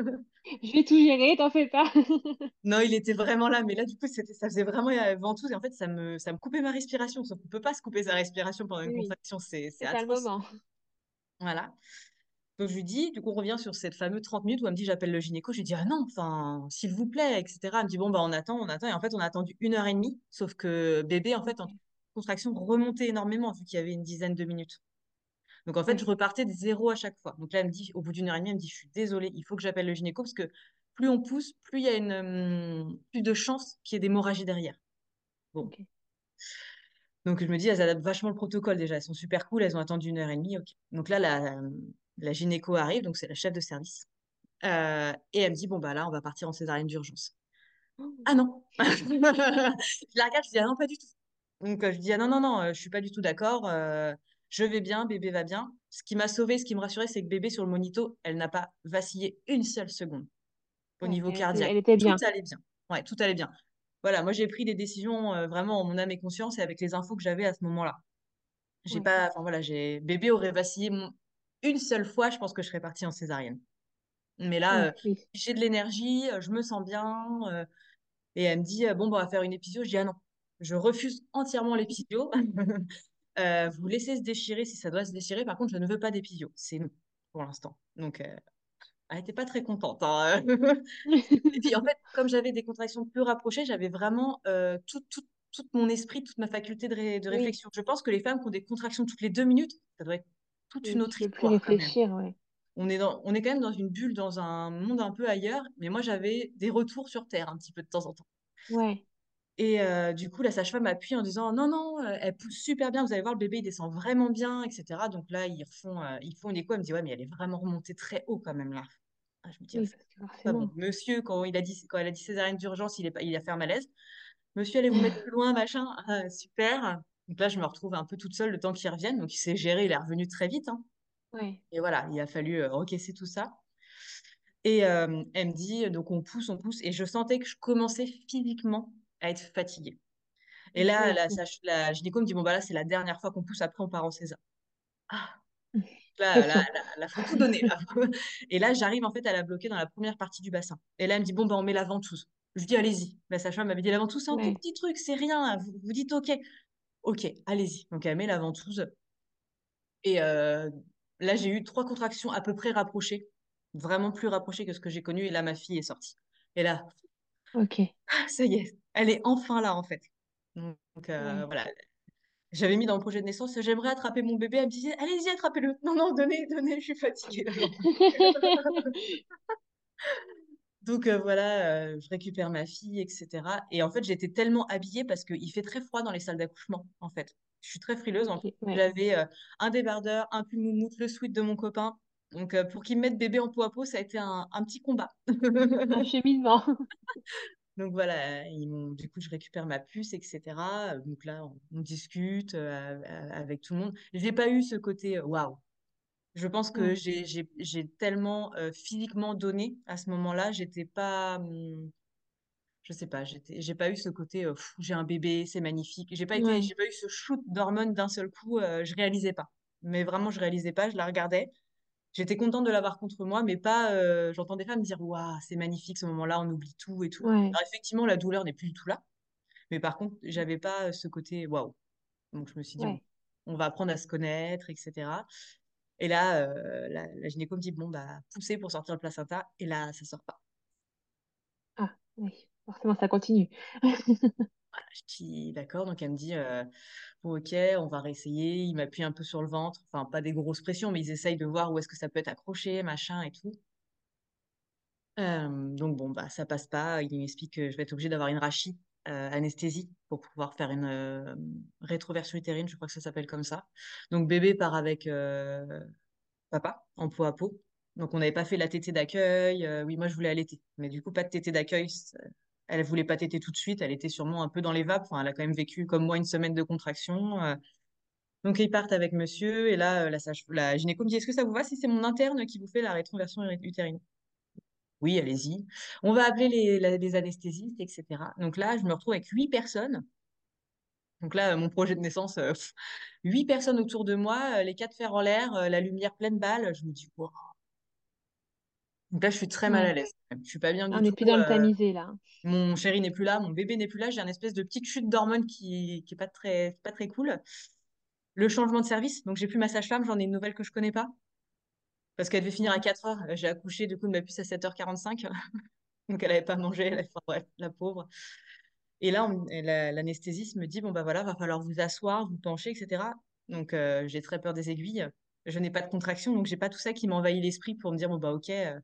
Je vais tout gérer, t'en fais pas. non, il était vraiment là, mais là, du coup, c'était, ça faisait vraiment euh, ventouse. Et en fait, ça me, ça me coupait ma respiration. Sauf qu'on peut pas se couper sa respiration pendant une Oui, contraction, c'est c'est c'est atroce. moment. Voilà. Donc je lui dis, du coup on revient sur cette fameuse 30 minutes où elle me dit j'appelle le gynéco, je lui dis ah non, enfin s'il vous plaît, etc. Elle me dit bon bah on attend, on attend, et en fait on a attendu une heure et demie, sauf que bébé en fait en. Contraction remontait énormément vu qu'il y avait une dizaine de minutes. Donc en fait je repartais de zéro à chaque fois. Donc là elle me dit, au bout d'une heure et demie, elle me dit je suis désolée, il faut que j'appelle le gynéco parce que plus on pousse, plus il y a une, hum, plus de chances qu'il y ait d'hémorragie derrière. Bon, donc je me dis elles adaptent vachement le protocole déjà, elles sont super cool, elles ont attendu une heure et demie, ok. Donc là la, la gynéco arrive, donc c'est la chef de service. Euh, et elle me dit, bon, bah là, on va partir en césarienne d'urgence. Oh, Ah non Je la regarde, je dis, ah non, pas du tout. Donc, euh, je dis, ah non, non, non, euh, je suis pas du tout d'accord. euh, je vais bien, bébé va bien. Ce qui m'a sauvée, ce qui me rassurait, c'est que bébé, sur le monito, elle n'a pas vacillé une seule seconde au Ouais, niveau elle était, cardiaque. elle était Tout bien. allait bien. Ouais, tout allait bien. Voilà, moi, j'ai pris des décisions euh, vraiment en mon âme et conscience et avec les infos que j'avais à ce moment-là. J'ai Ouais. pas, enfin voilà, j'ai, bébé aurait vacillé mon- une seule fois, je pense que je serais partie en césarienne. Mais là, euh, oui. j'ai de l'énergie, je me sens bien. euh, et elle me dit, bon, bah, on va faire une épisio. Je dis, ah non, je refuse entièrement l'épisio. Euh, vous laissez se déchirer si ça doit se déchirer. Par contre, je ne veux pas d'épisio. C'est non pour l'instant. Donc, euh, elle n'était pas très contente. Hein. Et puis, en fait, comme j'avais des contractions peu rapprochées, j'avais vraiment euh, tout, tout, tout, mon esprit, toute ma faculté de, ré- de Oui, réflexion. Je pense que les femmes qui ont des contractions toutes les deux minutes, ça doit être toute oui, une autre plus histoire réfléchir, ouais. On est, dans, on est quand même dans une bulle, dans un monde un peu ailleurs. Mais moi, j'avais des retours sur Terre un petit peu de temps en temps. Ouais, Et euh, du coup, la sage-femme appuie en disant non, non, elle pousse super bien, vous allez voir, le bébé il descend vraiment bien, etc. Donc là, ils refont, euh, ils font une écho. Elle me dit ouais, mais elle est vraiment remontée très haut quand même là. Ah, je me dis ah, oui, pas bon. Monsieur, quand il a dit, quand elle a dit césarienne d'urgence, il, est il a fait un malaise. Monsieur, allez vous mettre plus loin, machin. Ah, super. Donc là, je me retrouve un peu toute seule le temps qu'il revienne. Donc il s'est géré, il est revenu très vite. hein. Ouais, Et voilà, il a fallu encaisser tout ça. Et euh, elle me dit, donc on pousse, on pousse. Et je sentais que je commençais physiquement à être fatiguée. Et là, la, la gynéco me dit, bon, bah là, c'est la dernière fois qu'on pousse, après, on part en césar. Ah, là, là, là, là, faut tout donner. Là. Et là, j'arrive, en fait, à la bloquer dans la première partie du bassin. Et là, elle me dit, bon, bah, on met la ventouse. Je lui dis, allez-y. La sage-femme m'avait dit, la ventouse, c'est un tout petit truc, c'est rien. Vous, vous dites, OK. OK, allez-y. Donc, elle met la ventouse. Et euh, là, j'ai eu trois contractions à peu près rapprochées, vraiment plus rapprochées que ce que j'ai connu. Et là, ma fille est sortie. Et là, ok. ah, ça y est, elle est enfin là, en fait. Donc, euh, voilà, J'avais mis dans le projet de naissance, j'aimerais attraper mon bébé. Elle me disait, allez-y, attrapez-le. Non, non, donnez, donnez, je suis fatiguée. Donc euh, voilà, euh, je récupère ma fille, etc. Et en fait, j'étais tellement habillée parce qu'il fait très froid dans les salles d'accouchement, en fait. Je suis très frileuse. En plus, ouais. j'avais euh, un débardeur, un pull moumoute, le sweat de mon copain. Donc pour qu'il me mette bébé en peau à peau, ça a été un, un petit combat. Un cheminement. Donc voilà, ils du coup, je récupère ma puce, etc. Donc là, on, on discute euh, avec tout le monde. J'ai pas eu ce côté euh, waouh. Je pense que j'ai tellement euh, physiquement donné à ce moment-là, j'étais pas, hum, je sais pas, j'étais, j'ai pas eu ce côté, euh, j'ai un bébé, c'est magnifique. J'ai pas ouais, pas eu ce shoot d'hormones d'un seul coup, je réalisais pas. Mais vraiment, je réalisais pas, je la regardais. J'étais contente de l'avoir contre moi, mais pas, euh, j'entends des femmes dire, waouh, c'est magnifique ce moment-là, on oublie tout et tout. ouais, Alors effectivement, la douleur n'est plus du tout là, mais par contre, j'avais pas euh, ce côté waouh. Donc je me suis dit, on va apprendre à se connaître, etc. Et là, euh, la, la gynéco me dit, bon, bah, poussez pour sortir le placenta. Et là, ça sort pas. Ah, oui. Forcément, ça continue. Je dis, d'accord. Donc, elle me dit, euh, ok, on va réessayer. Il m'appuie un peu sur le ventre. Enfin, pas des grosses pressions, mais ils essayent de voir où est-ce que ça peut être accroché, machin et tout. Euh, donc, bon, bah, ça passe pas. Il m'explique que je vais être obligée d'avoir une rachie, euh, anesthésie, pour pouvoir faire une euh, rétroversion utérine. Je crois que ça s'appelle comme ça. Donc, bébé part avec papa en peau à peau. Donc, on n'avait pas fait la tétée d'accueil. Oui, moi, je voulais allaiter. Mais du coup, pas de tétée d'accueil. Elle voulait pas téter tout de suite. Elle était sûrement un peu dans les vapes. Elle a quand même vécu, comme moi, une semaine de contraction. Euh, donc, ils partent avec monsieur. Et là, euh, la, sage... la gynéco me dit, est-ce que ça vous va si c'est mon interne qui vous fait la rétroversion utérine? Oui, allez-y. On va appeler les, anesthésistes, etc. Donc là, je me retrouve avec huit personnes. Donc là, mon projet de naissance, euh, huit personnes autour de moi, les quatre fers en l'air, la lumière pleine balle. Je me dis, wow. Donc là, je suis très mal à l'aise. Je suis pas bien du On n'est tout. plus dans le euh, tamisé, là. mon chéri n'est plus là, mon bébé n'est plus là. J'ai une espèce de petite chute d'hormones qui, qui est pas très, pas très cool. Le changement de service. Donc, j'ai plus ma sage-femme. J'en ai une nouvelle que je connais pas. Parce qu'elle devait finir à Ouais. 4 heures. J'ai accouché, du coup, de ma puce à 7h45. Donc, elle avait pas mangé. Elle avait- enfin, bref, la pauvre. Et là, on- l'anesthésiste me dit, bon, bah voilà, va falloir vous asseoir, vous pencher, etc. Donc, euh, j'ai très peur des aiguilles. Je n'ai pas de contraction, donc j'ai pas tout ça qui m'envahit l'esprit pour me dire, bon, bah ok, euh,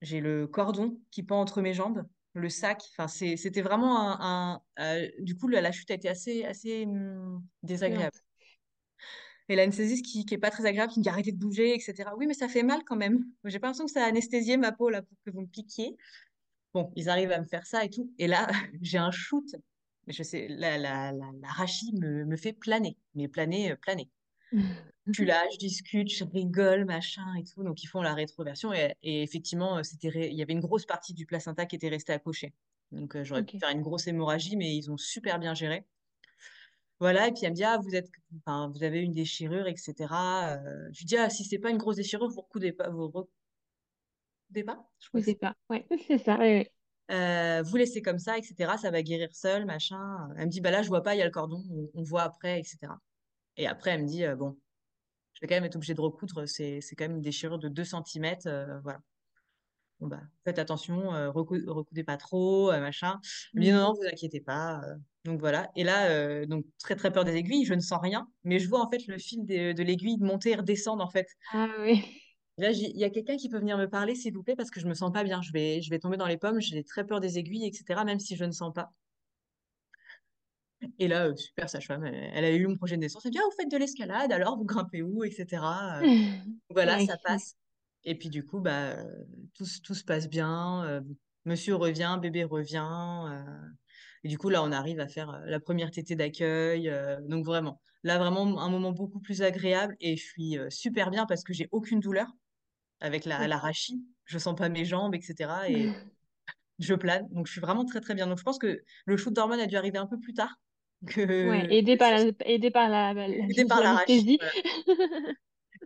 j'ai le cordon qui pend entre mes jambes, le sac. Enfin, c'était vraiment un, un- euh, du coup, la, la chute a été assez, assez hum, désagréable. Et l'anesthésiste qui, qui est pas très agréable, qui me dit arrêtez de bouger, etc. Oui, mais ça fait mal quand même. J'ai pas l'impression que ça a anesthésié ma peau là pour que vous me piquiez. Bon, ils arrivent à me faire ça et tout. Et là, j'ai un shoot. Je sais, la, la, la, la rachis me, me fait planer. Mais planer, euh, planer. Je suis là, je discute, je rigole, machin et tout. Donc, ils font la rétroversion. Et, et effectivement, euh, c'était, ré- il y avait une grosse partie du placenta qui était restée à cocher. Donc, euh, j'aurais pu faire une grosse hémorragie, mais ils ont super bien géré. Voilà. Et puis, elle me dit, ah, vous êtes, enfin, vous avez une déchirure, etc. Euh, je lui dis, ah, si c'est pas une grosse déchirure, vous recoudez pas, vous recoudez pas? Je pas. Ouais, c'est ça. Ouais, ouais. Euh, vous laissez comme ça, etc. Ça va guérir seul, machin. Elle me dit, bah là, je vois pas, il y a le cordon, on, voit après, etc. Et après, elle me dit, euh, bon, je vais quand même être obligée de recoudre, c'est quand même une déchirure de 2 cm, voilà. Bon, bah, faites attention, recoudez pas trop, machin. Elle me dit, non, non, vous inquiétez pas. donc voilà. Et là, donc très très peur des aiguilles, je ne sens rien, mais je vois en fait le fil de, de l'aiguille monter et redescendre en fait. Ah oui. Là, il y a quelqu'un qui peut venir me parler, s'il vous plaît, parce que je me sens pas bien. Je vais, je vais tomber dans les pommes. J'ai très peur des aiguilles, etc., même si je ne sens pas. Et là, euh, super sage-femme, elle, a eu mon projet de naissance. Elle dit, bien, vous faites de l'escalade, alors vous grimpez où, etc. Euh, voilà, ça passe. Et puis du coup, bah, tout, tout se passe bien. Euh, monsieur revient, bébé revient. et du coup, là, on arrive à faire la première tétée d'accueil. donc vraiment, là, vraiment, un moment beaucoup plus agréable. Et je suis super bien parce que j'ai aucune douleur avec la, la rachis. Je sens pas mes jambes, etc. Et je plane. Donc, je suis vraiment très, très bien. Donc, je pense que le shoot d'hormones a dû arriver un peu plus tard. Que... Ouais, aidé par la, aidé par la, aidé par l'anesthésie.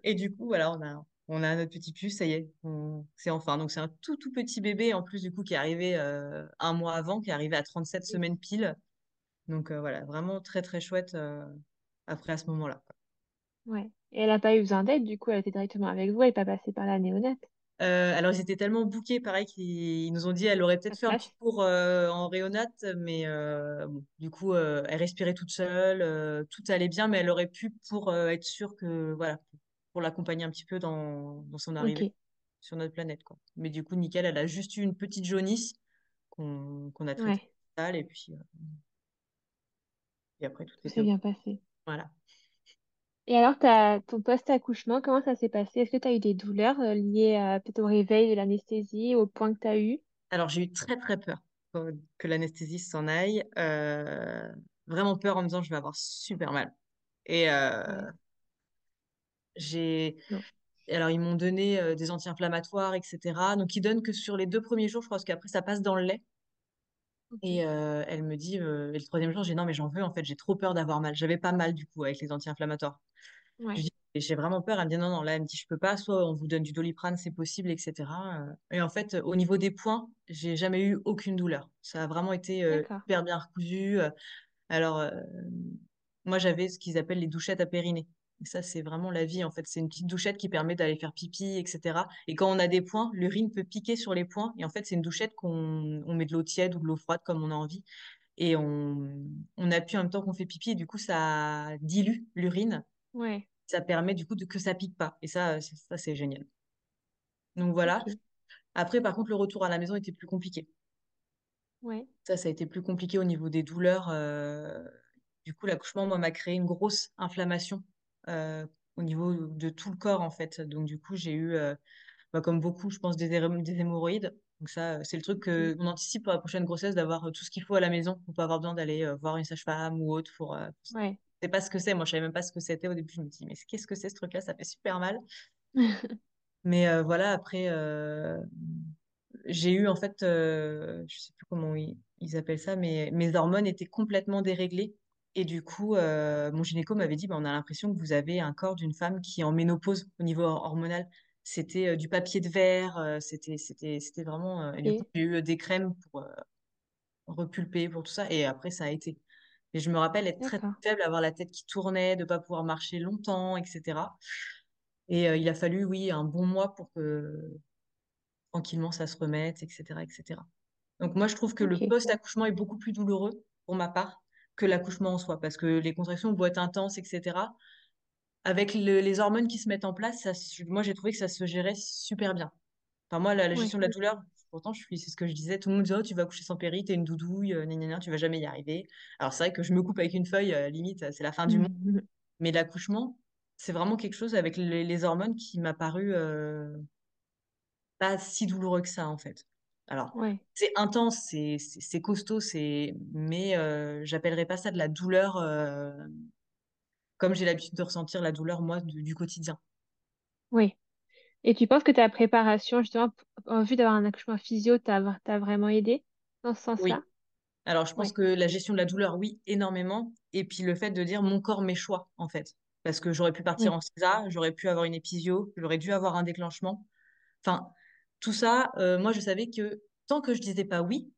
Et du coup, voilà, on a, on a notre petit puce, ça y est, c'est enfin. Donc, c'est un tout, tout petit bébé, en plus, du coup, qui est arrivé euh, un mois avant, qui est arrivé à 37 semaines pile. Donc, euh, voilà, vraiment très, très chouette euh, après à ce moment-là. Ouais. Et elle n'a pas eu besoin d'aide, du coup, elle était directement avec vous, elle n'est pas passée par la néonate. Euh, alors, ils étaient tellement bouqués, pareil, qu'ils nous ont dit elle aurait peut-être fait un petit cours euh, en réonate, mais euh, du coup, elle respirait toute seule, tout allait bien, mais elle aurait pu pour être sûre que, voilà, pour l'accompagner un petit peu dans, son arrivée sur notre planète, quoi. Mais du coup, nickel, elle a juste eu une petite jaunisse qu'on a traitée et puis et après tout s'est bien passé. Voilà. Et alors, as, ton post-accouchement, comment ça s'est passé? Est-ce que tu as eu des douleurs euh, liées à, peut-être au réveil de l'anesthésie, au point que tu as eu? Alors, j'ai eu très, très peur que l'anesthésie s'en aille. Euh, vraiment peur en me disant je vais avoir super mal. Et euh, j'ai. Alors, ils m'ont donné des anti-inflammatoires, etc. Donc, ils donnent que sur les deux premiers jours, je crois, parce qu'après, ça passe dans le lait. Et elle me dit, et le troisième jour, j'ai dit non, mais j'en veux, en fait, j'ai trop peur d'avoir mal. J'avais pas mal, du coup, avec les anti-inflammatoires. J'ai vraiment peur. Elle me dit non, non, là, elle me dit je peux pas, soit on vous donne du doliprane, c'est possible, etc. Et en fait, au niveau des points, j'ai jamais eu aucune douleur. Ça a vraiment été hyper bien recousu. Alors, moi, j'avais ce qu'ils appellent les douchettes à périnée. Et ça, c'est vraiment la vie, en fait. C'est une petite douchette qui permet d'aller faire pipi, etc. Et quand on a des points, l'urine peut piquer sur les points. Et en fait, c'est une douchette qu'on on met de l'eau tiède ou de l'eau froide comme on a envie. Et on, on appuie en même temps qu'on fait pipi. Et du coup, ça dilue l'urine. Ouais ça permet du coup de, que ça pique pas. Et ça, ça c'est génial. Donc voilà. Après, par contre, le retour à la maison était plus compliqué. Ouais. Ça, ça a été plus compliqué au niveau des douleurs. Euh, du coup, l'accouchement, moi, m'a créé une grosse inflammation au niveau de tout le corps, en fait. Donc, du coup, j'ai eu, euh, bah, comme beaucoup, je pense, des, des hémorroïdes. Donc, ça, c'est le truc qu'on anticipe pour la prochaine grossesse, d'avoir tout ce qu'il faut à la maison pour pas avoir besoin d'aller voir une sage-femme ou autre pour, ouais sais pas ce que c'est. Moi, je savais même pas ce que c'était au début. Je me dis, mais qu'est-ce que c'est ce truc-là? Ça fait super mal. mais euh, voilà, après, euh, j'ai eu en fait, euh, je sais plus comment ils, appellent ça, mais mes hormones étaient complètement déréglées. Et du coup, mon gynéco m'avait dit, bah, on a l'impression que vous avez un corps d'une femme qui est en ménopause au niveau hormonal. C'était du papier de verre, c'était, c'était, c'était vraiment. et j'ai eu des crèmes pour repulper, pour tout ça. Et après, ça a été. Et je me rappelle être très, faible, avoir la tête qui tournait, de ne pas pouvoir marcher longtemps, etc. Et euh, il a fallu, oui, un bon mois pour que tranquillement ça se remette, etc. etc. Donc moi, je trouve que le post-accouchement est beaucoup plus douloureux pour ma part que l'accouchement en soi, parce que les contractions vont être intenses, etc. Avec les hormones qui se mettent en place, ça, moi, j'ai trouvé que ça se gérait super bien. Enfin, moi, la, gestion de la douleur, Pourtant, je suis, c'est ce que je disais. Tout le monde dit, oh, tu vas coucher sans péri, t'es une doudouille, euh, gna, tu vas jamais y arriver. Alors, c'est vrai que je me coupe avec une feuille, euh, limite, c'est la fin du monde. Mmh. Mais l'accouchement, c'est vraiment quelque chose avec les, hormones qui m'a paru euh, pas si douloureux que ça, en fait. Alors, c'est intense, c'est, costaud, c'est... mais j'appellerais pas ça de la douleur comme j'ai l'habitude de ressentir la douleur, moi, du quotidien. Oui. Et tu penses que ta préparation, justement, en vue d'avoir un accouchement physio, t'a vraiment aidé dans ce sens-là? Oui. Alors, je pense que la gestion de la douleur, oui, énormément. Et puis le fait de dire mon corps, mes choix, en fait. Parce que j'aurais pu partir en CESA, j'aurais pu avoir une épisio, j'aurais dû avoir un déclenchement. Enfin, tout ça, euh, moi, je savais que tant que je disais pas oui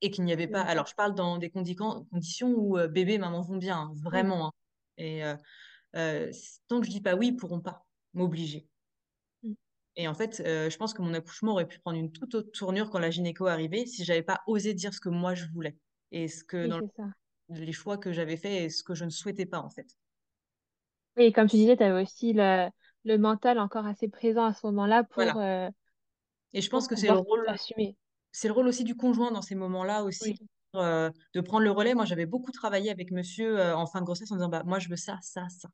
et qu'il n'y avait pas. Alors, je parle dans des conditions où bébé et maman vont bien, hein, vraiment. Hein. et tant que je dis pas oui, ils pourront pas m'obliger. Mmh. Et en fait, je pense que mon accouchement aurait pu prendre une toute autre tournure quand la gynéco arrivait si j'avais pas osé dire ce que moi je voulais et ce que dans les choix que j'avais faits et ce que je ne souhaitais pas en fait. Oui, comme tu disais, tu avais aussi le, le, mental encore assez présent à ce moment-là pour. Et je pense que c'est le rôle. C'est le rôle aussi du conjoint dans ces moments-là aussi. de prendre le relais. Moi, j'avais beaucoup travaillé avec monsieur en fin de grossesse en disant bah, Moi, je veux ça, ça, ça.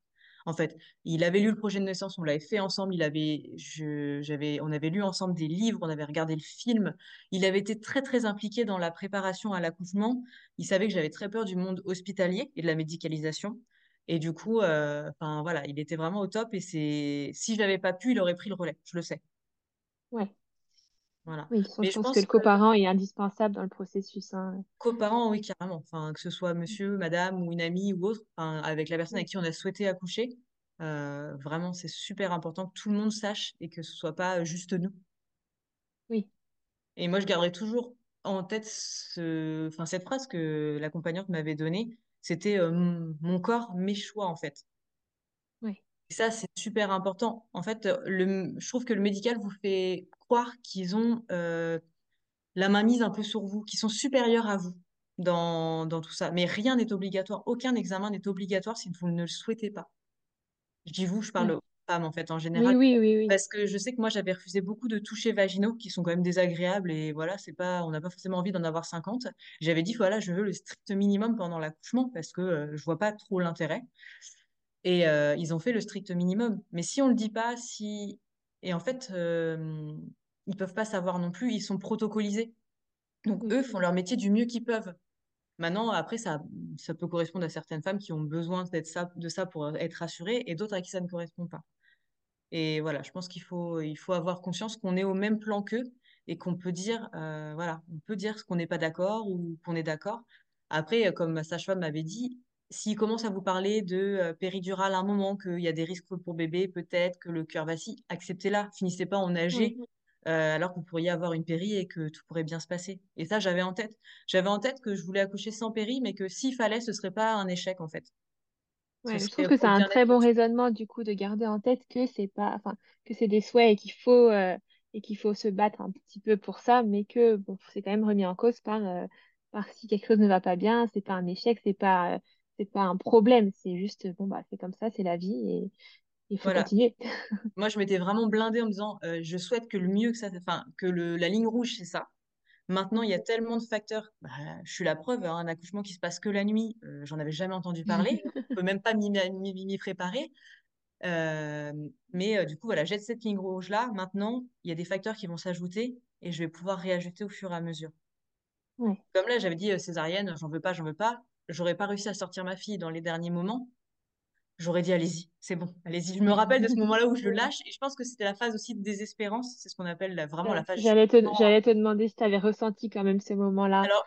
En fait, il avait lu le projet de naissance, on l'avait fait ensemble, il avait, j'avais, on avait lu ensemble des livres, on avait regardé le film. Il avait été très très impliqué dans la préparation à l'accouchement. Il savait que j'avais très peur du monde hospitalier et de la médicalisation. Et du coup, euh, enfin voilà, il était vraiment au top. Et c'est, si je n'avais pas pu, il aurait pris le relais. Je le sais. Ouais. Voilà. Oui, je, pense, que le coparent est indispensable dans le processus. Hein. Coparent, oui, carrément. Enfin, que ce soit monsieur, madame ou une amie ou autre, avec la personne avec qui on a souhaité accoucher, euh, vraiment, c'est super important que tout le monde sache et que ce soit pas juste nous. Oui. Et moi, je garderai toujours en tête ce... enfin, cette phrase que l'accompagnante m'avait donnée. C'était euh, mon corps, mes choix, en fait. Ça, c'est super important. En fait, le... je trouve que le médical vous fait qu'ils ont euh, la main mise un peu sur vous, qui sont supérieurs à vous dans, dans tout ça. Mais rien n'est obligatoire. Aucun examen n'est obligatoire si vous ne le souhaitez pas. Je dis vous, je parle aux femmes en fait en général. Oui, oui, oui, Parce que je sais que moi j'avais refusé beaucoup de touchés vaginaux qui sont quand même désagréables et voilà, c'est pas, on n'a pas forcément envie d'en avoir 50. J'avais dit voilà, je veux le strict minimum pendant l'accouchement parce que euh, je vois pas trop l'intérêt. Et euh, ils ont fait le strict minimum. Mais si on le dit pas, si et en fait, ils peuvent pas savoir non plus, ils sont protocolisés. Donc eux font leur métier du mieux qu'ils peuvent. Maintenant, après, ça, ça peut correspondre à certaines femmes qui ont besoin d'être ça, de ça pour être rassurées et d'autres à qui ça ne correspond pas. Et voilà, je pense qu'il faut, il faut avoir conscience qu'on est au même plan qu'eux et qu'on peut dire, euh, voilà, on peut dire qu'on n'est pas d'accord ou qu'on est d'accord. Après, comme ma sage-femme m'avait dit, s'il commence à vous parler de euh, péridurale à un moment, qu'il y a des risques pour bébé, peut-être que le cœur vacille, acceptez-la. Finissez pas en nager euh, alors que vous pourriez avoir une péri et que tout pourrait bien se passer. Et ça, j'avais en tête. J'avais en tête que je voulais accoucher sans péri, mais que s'il fallait, ce serait pas un échec en fait. je trouve que c'est un très bon raisonnement du coup de garder en tête que c'est pas, enfin, que c'est des souhaits et qu'il faut euh, et qu'il faut se battre un petit peu pour ça, mais que bon, c'est quand même remis en cause par euh, par si quelque chose ne va pas bien, c'est pas un échec, c'est pas c'est pas un problème, c'est juste bon bah c'est comme ça, c'est la vie et il faut continuer. Moi, je m'étais vraiment blindée en me disant, euh, je souhaite que le mieux que ça, enfin, que le, la ligne rouge, c'est ça. Maintenant, il y a tellement de facteurs. Bah, je suis la preuve, hein, un accouchement qui se passe que la nuit, euh, j'en avais jamais entendu parler. On peut même pas m'y préparer. Euh, mais du coup, voilà, j'ai cette ligne rouge là. Maintenant, il y a des facteurs qui vont s'ajouter et je vais pouvoir réajouter au fur et à mesure. Comme là, j'avais dit césarienne, j'en veux pas, j'en veux pas. J'aurais pas réussi à sortir ma fille dans les derniers moments j'aurais dit allez-y, c'est bon, allez-y. Je me rappelle de ce moment-là où je le lâche et je pense que c'était la phase aussi de désespérance, c'est ce qu'on appelle vraiment la phase. J'allais te, j'allais te demander si tu avais ressenti quand même ces moments-là. Alors,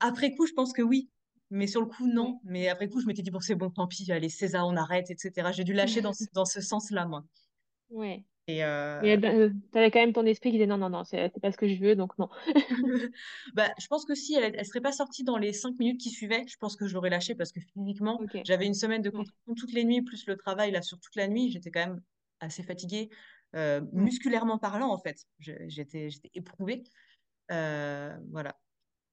après coup, je pense que oui, mais sur le coup, non. Mais après coup, je m'étais dit bon, c'est bon, tant pis, allez, César, on arrête, etc. J'ai dû lâcher dans, dans ce sens-là, moi. Ouais. Et euh... Mais euh, tu avais quand même ton esprit qui disait non, non, non, c'est pas ce que je veux, donc non. bah, je pense que si elle, elle serait pas sortie dans les cinq minutes qui suivaient, je pense que je l'aurais lâché parce que physiquement, j'avais une semaine de contraction toutes les nuits, plus le travail là sur toute la nuit, j'étais quand même assez fatiguée, euh, musculairement parlant en fait. J'étais éprouvée. Euh, voilà.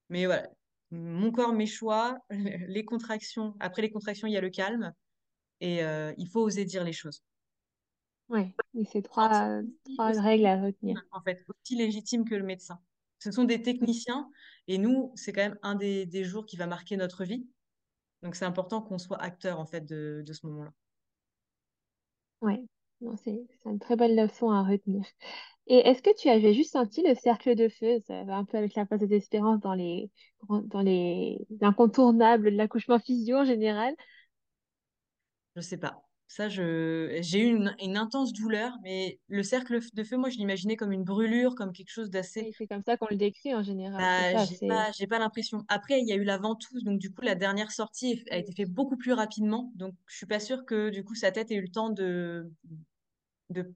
Mais voilà, mon corps, mes choix, les contractions. Après les contractions, il y a le calme et il faut oser dire les choses. Oui, c'est trois, trois règles à retenir. En fait, aussi légitime que le médecin. Ce sont des techniciens et nous, c'est quand même un des, des, jours qui va marquer notre vie. Donc, c'est important qu'on soit acteur en fait de, de ce moment-là. Oui, c'est une très belle leçon à retenir. Et est-ce que tu avais juste senti le cercle de feu, ça va un peu avec la phase d'espérance dans les, dans les incontournables de l'accouchement physio en général? Je sais pas. Ça, je, j'ai eu une, intense douleur, mais le cercle de feu, moi, je l'imaginais comme une brûlure, comme quelque chose d'assez. c'est comme ça qu'on le décrit en général. Bah, j'ai pas, j'ai pas l'impression. Après, il y a eu la ventouse, donc du coup, la dernière sortie a été faite beaucoup plus rapidement. Donc, je suis pas sûre que du coup, sa tête ait eu le temps de, de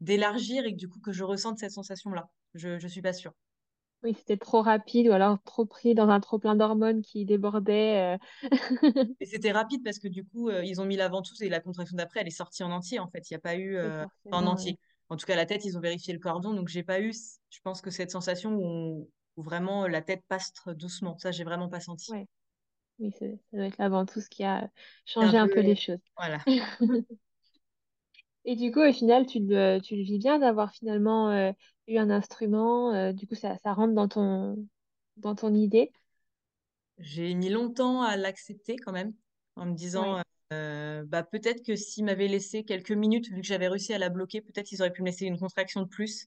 d'élargir et que du coup, que je ressente cette sensation-là. Je ne suis pas sûre. Oui, c'était trop rapide ou alors trop pris dans un trop plein d'hormones qui débordait. Euh. Et c'était rapide parce que du coup, euh, ils ont mis la ventouse et la contraction d'après, elle est sortie en entier en fait. Il n'y a pas eu euh, en entier. En tout cas, la tête, ils ont vérifié le cordon, donc j'ai pas eu, je pense que cette sensation où, vraiment la tête passe doucement. Ça, j'ai vraiment pas senti. Oui, ça, doit être la ventouse qui a changé un peu, les choses. Voilà. Et du coup, au final, tu le, tu le vis bien d'avoir finalement eu un instrument. du coup, ça, ça rentre dans ton, dans ton idée? J'ai mis longtemps à l'accepter quand même, en me disant, euh, bah, peut-être que s'ils m'avaient laissé quelques minutes, vu que j'avais réussi à la bloquer, peut-être ils auraient pu me laisser une contraction de plus.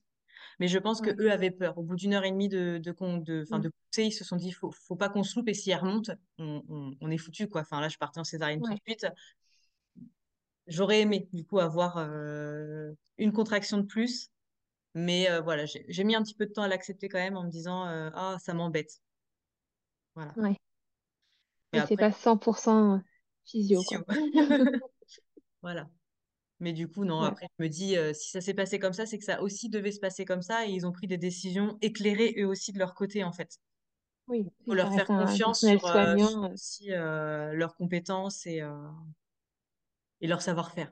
Mais je pense qu'eux avaient peur. Au bout d'une heure et demie de, de, de, de, pousser, ils se sont dit, faut, faut pas qu'on se loupe et si elle remonte, on, on, est foutu. Quoi. Enfin, là, je partais en césarienne tout de suite. J'aurais aimé, du coup, avoir euh, une contraction de plus. Mais euh, voilà, j'ai mis un petit peu de temps à l'accepter quand même en me disant, ah, ça m'embête. Voilà. Ouais. Mais c'est pas 100% physio. Quoi. voilà. Mais du coup, non, après, je me dis, euh, si ça s'est passé comme ça, c'est que ça aussi devait se passer comme ça et ils ont pris des décisions éclairées eux aussi de leur côté, en fait. Oui, il faut leur faire confiance sur, euh, euh. aussi, leurs compétences et, et leur savoir-faire.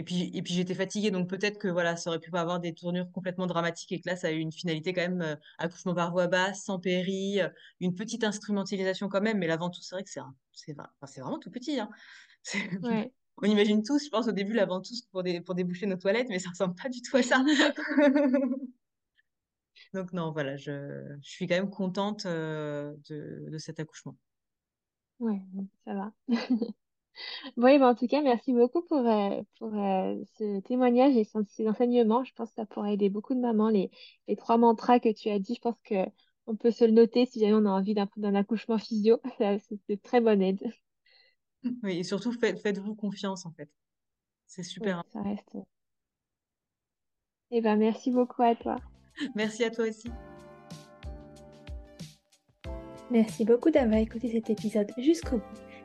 Et puis, et puis j'étais fatiguée, donc peut-être que voilà, ça aurait pu pas avoir des tournures complètement dramatiques et que là, ça a eu une finalité quand même, euh, accouchement par voie basse, sans péri, euh, une petite instrumentalisation quand même, mais l'avant-tout, c'est vrai que c'est c'est vraiment tout petit. Hein. On imagine tous, je pense, au début, l'avant tout pour, pour déboucher nos toilettes, mais ça ressemble pas du tout à ça. donc non, voilà, je, je, suis quand même contente euh, de, de cet accouchement. Ouais, ça va. Oui, bah, en tout cas, merci beaucoup pour, euh, pour euh, ce témoignage et ces enseignements. Je pense que ça pourrait aider beaucoup de mamans. Les, les trois mantras que tu as dit, je pense qu'on peut se le noter si jamais on a envie d'un accouchement physio. C'est de très bonne aide. Oui, et surtout, faites, faites-vous confiance, en fait. C'est super. ça reste. Eh ben, merci beaucoup à toi. Merci à toi aussi. Merci beaucoup d'avoir écouté cet épisode jusqu'au bout.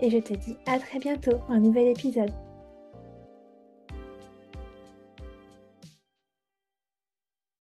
et je te dis à très bientôt pour un nouvel épisode.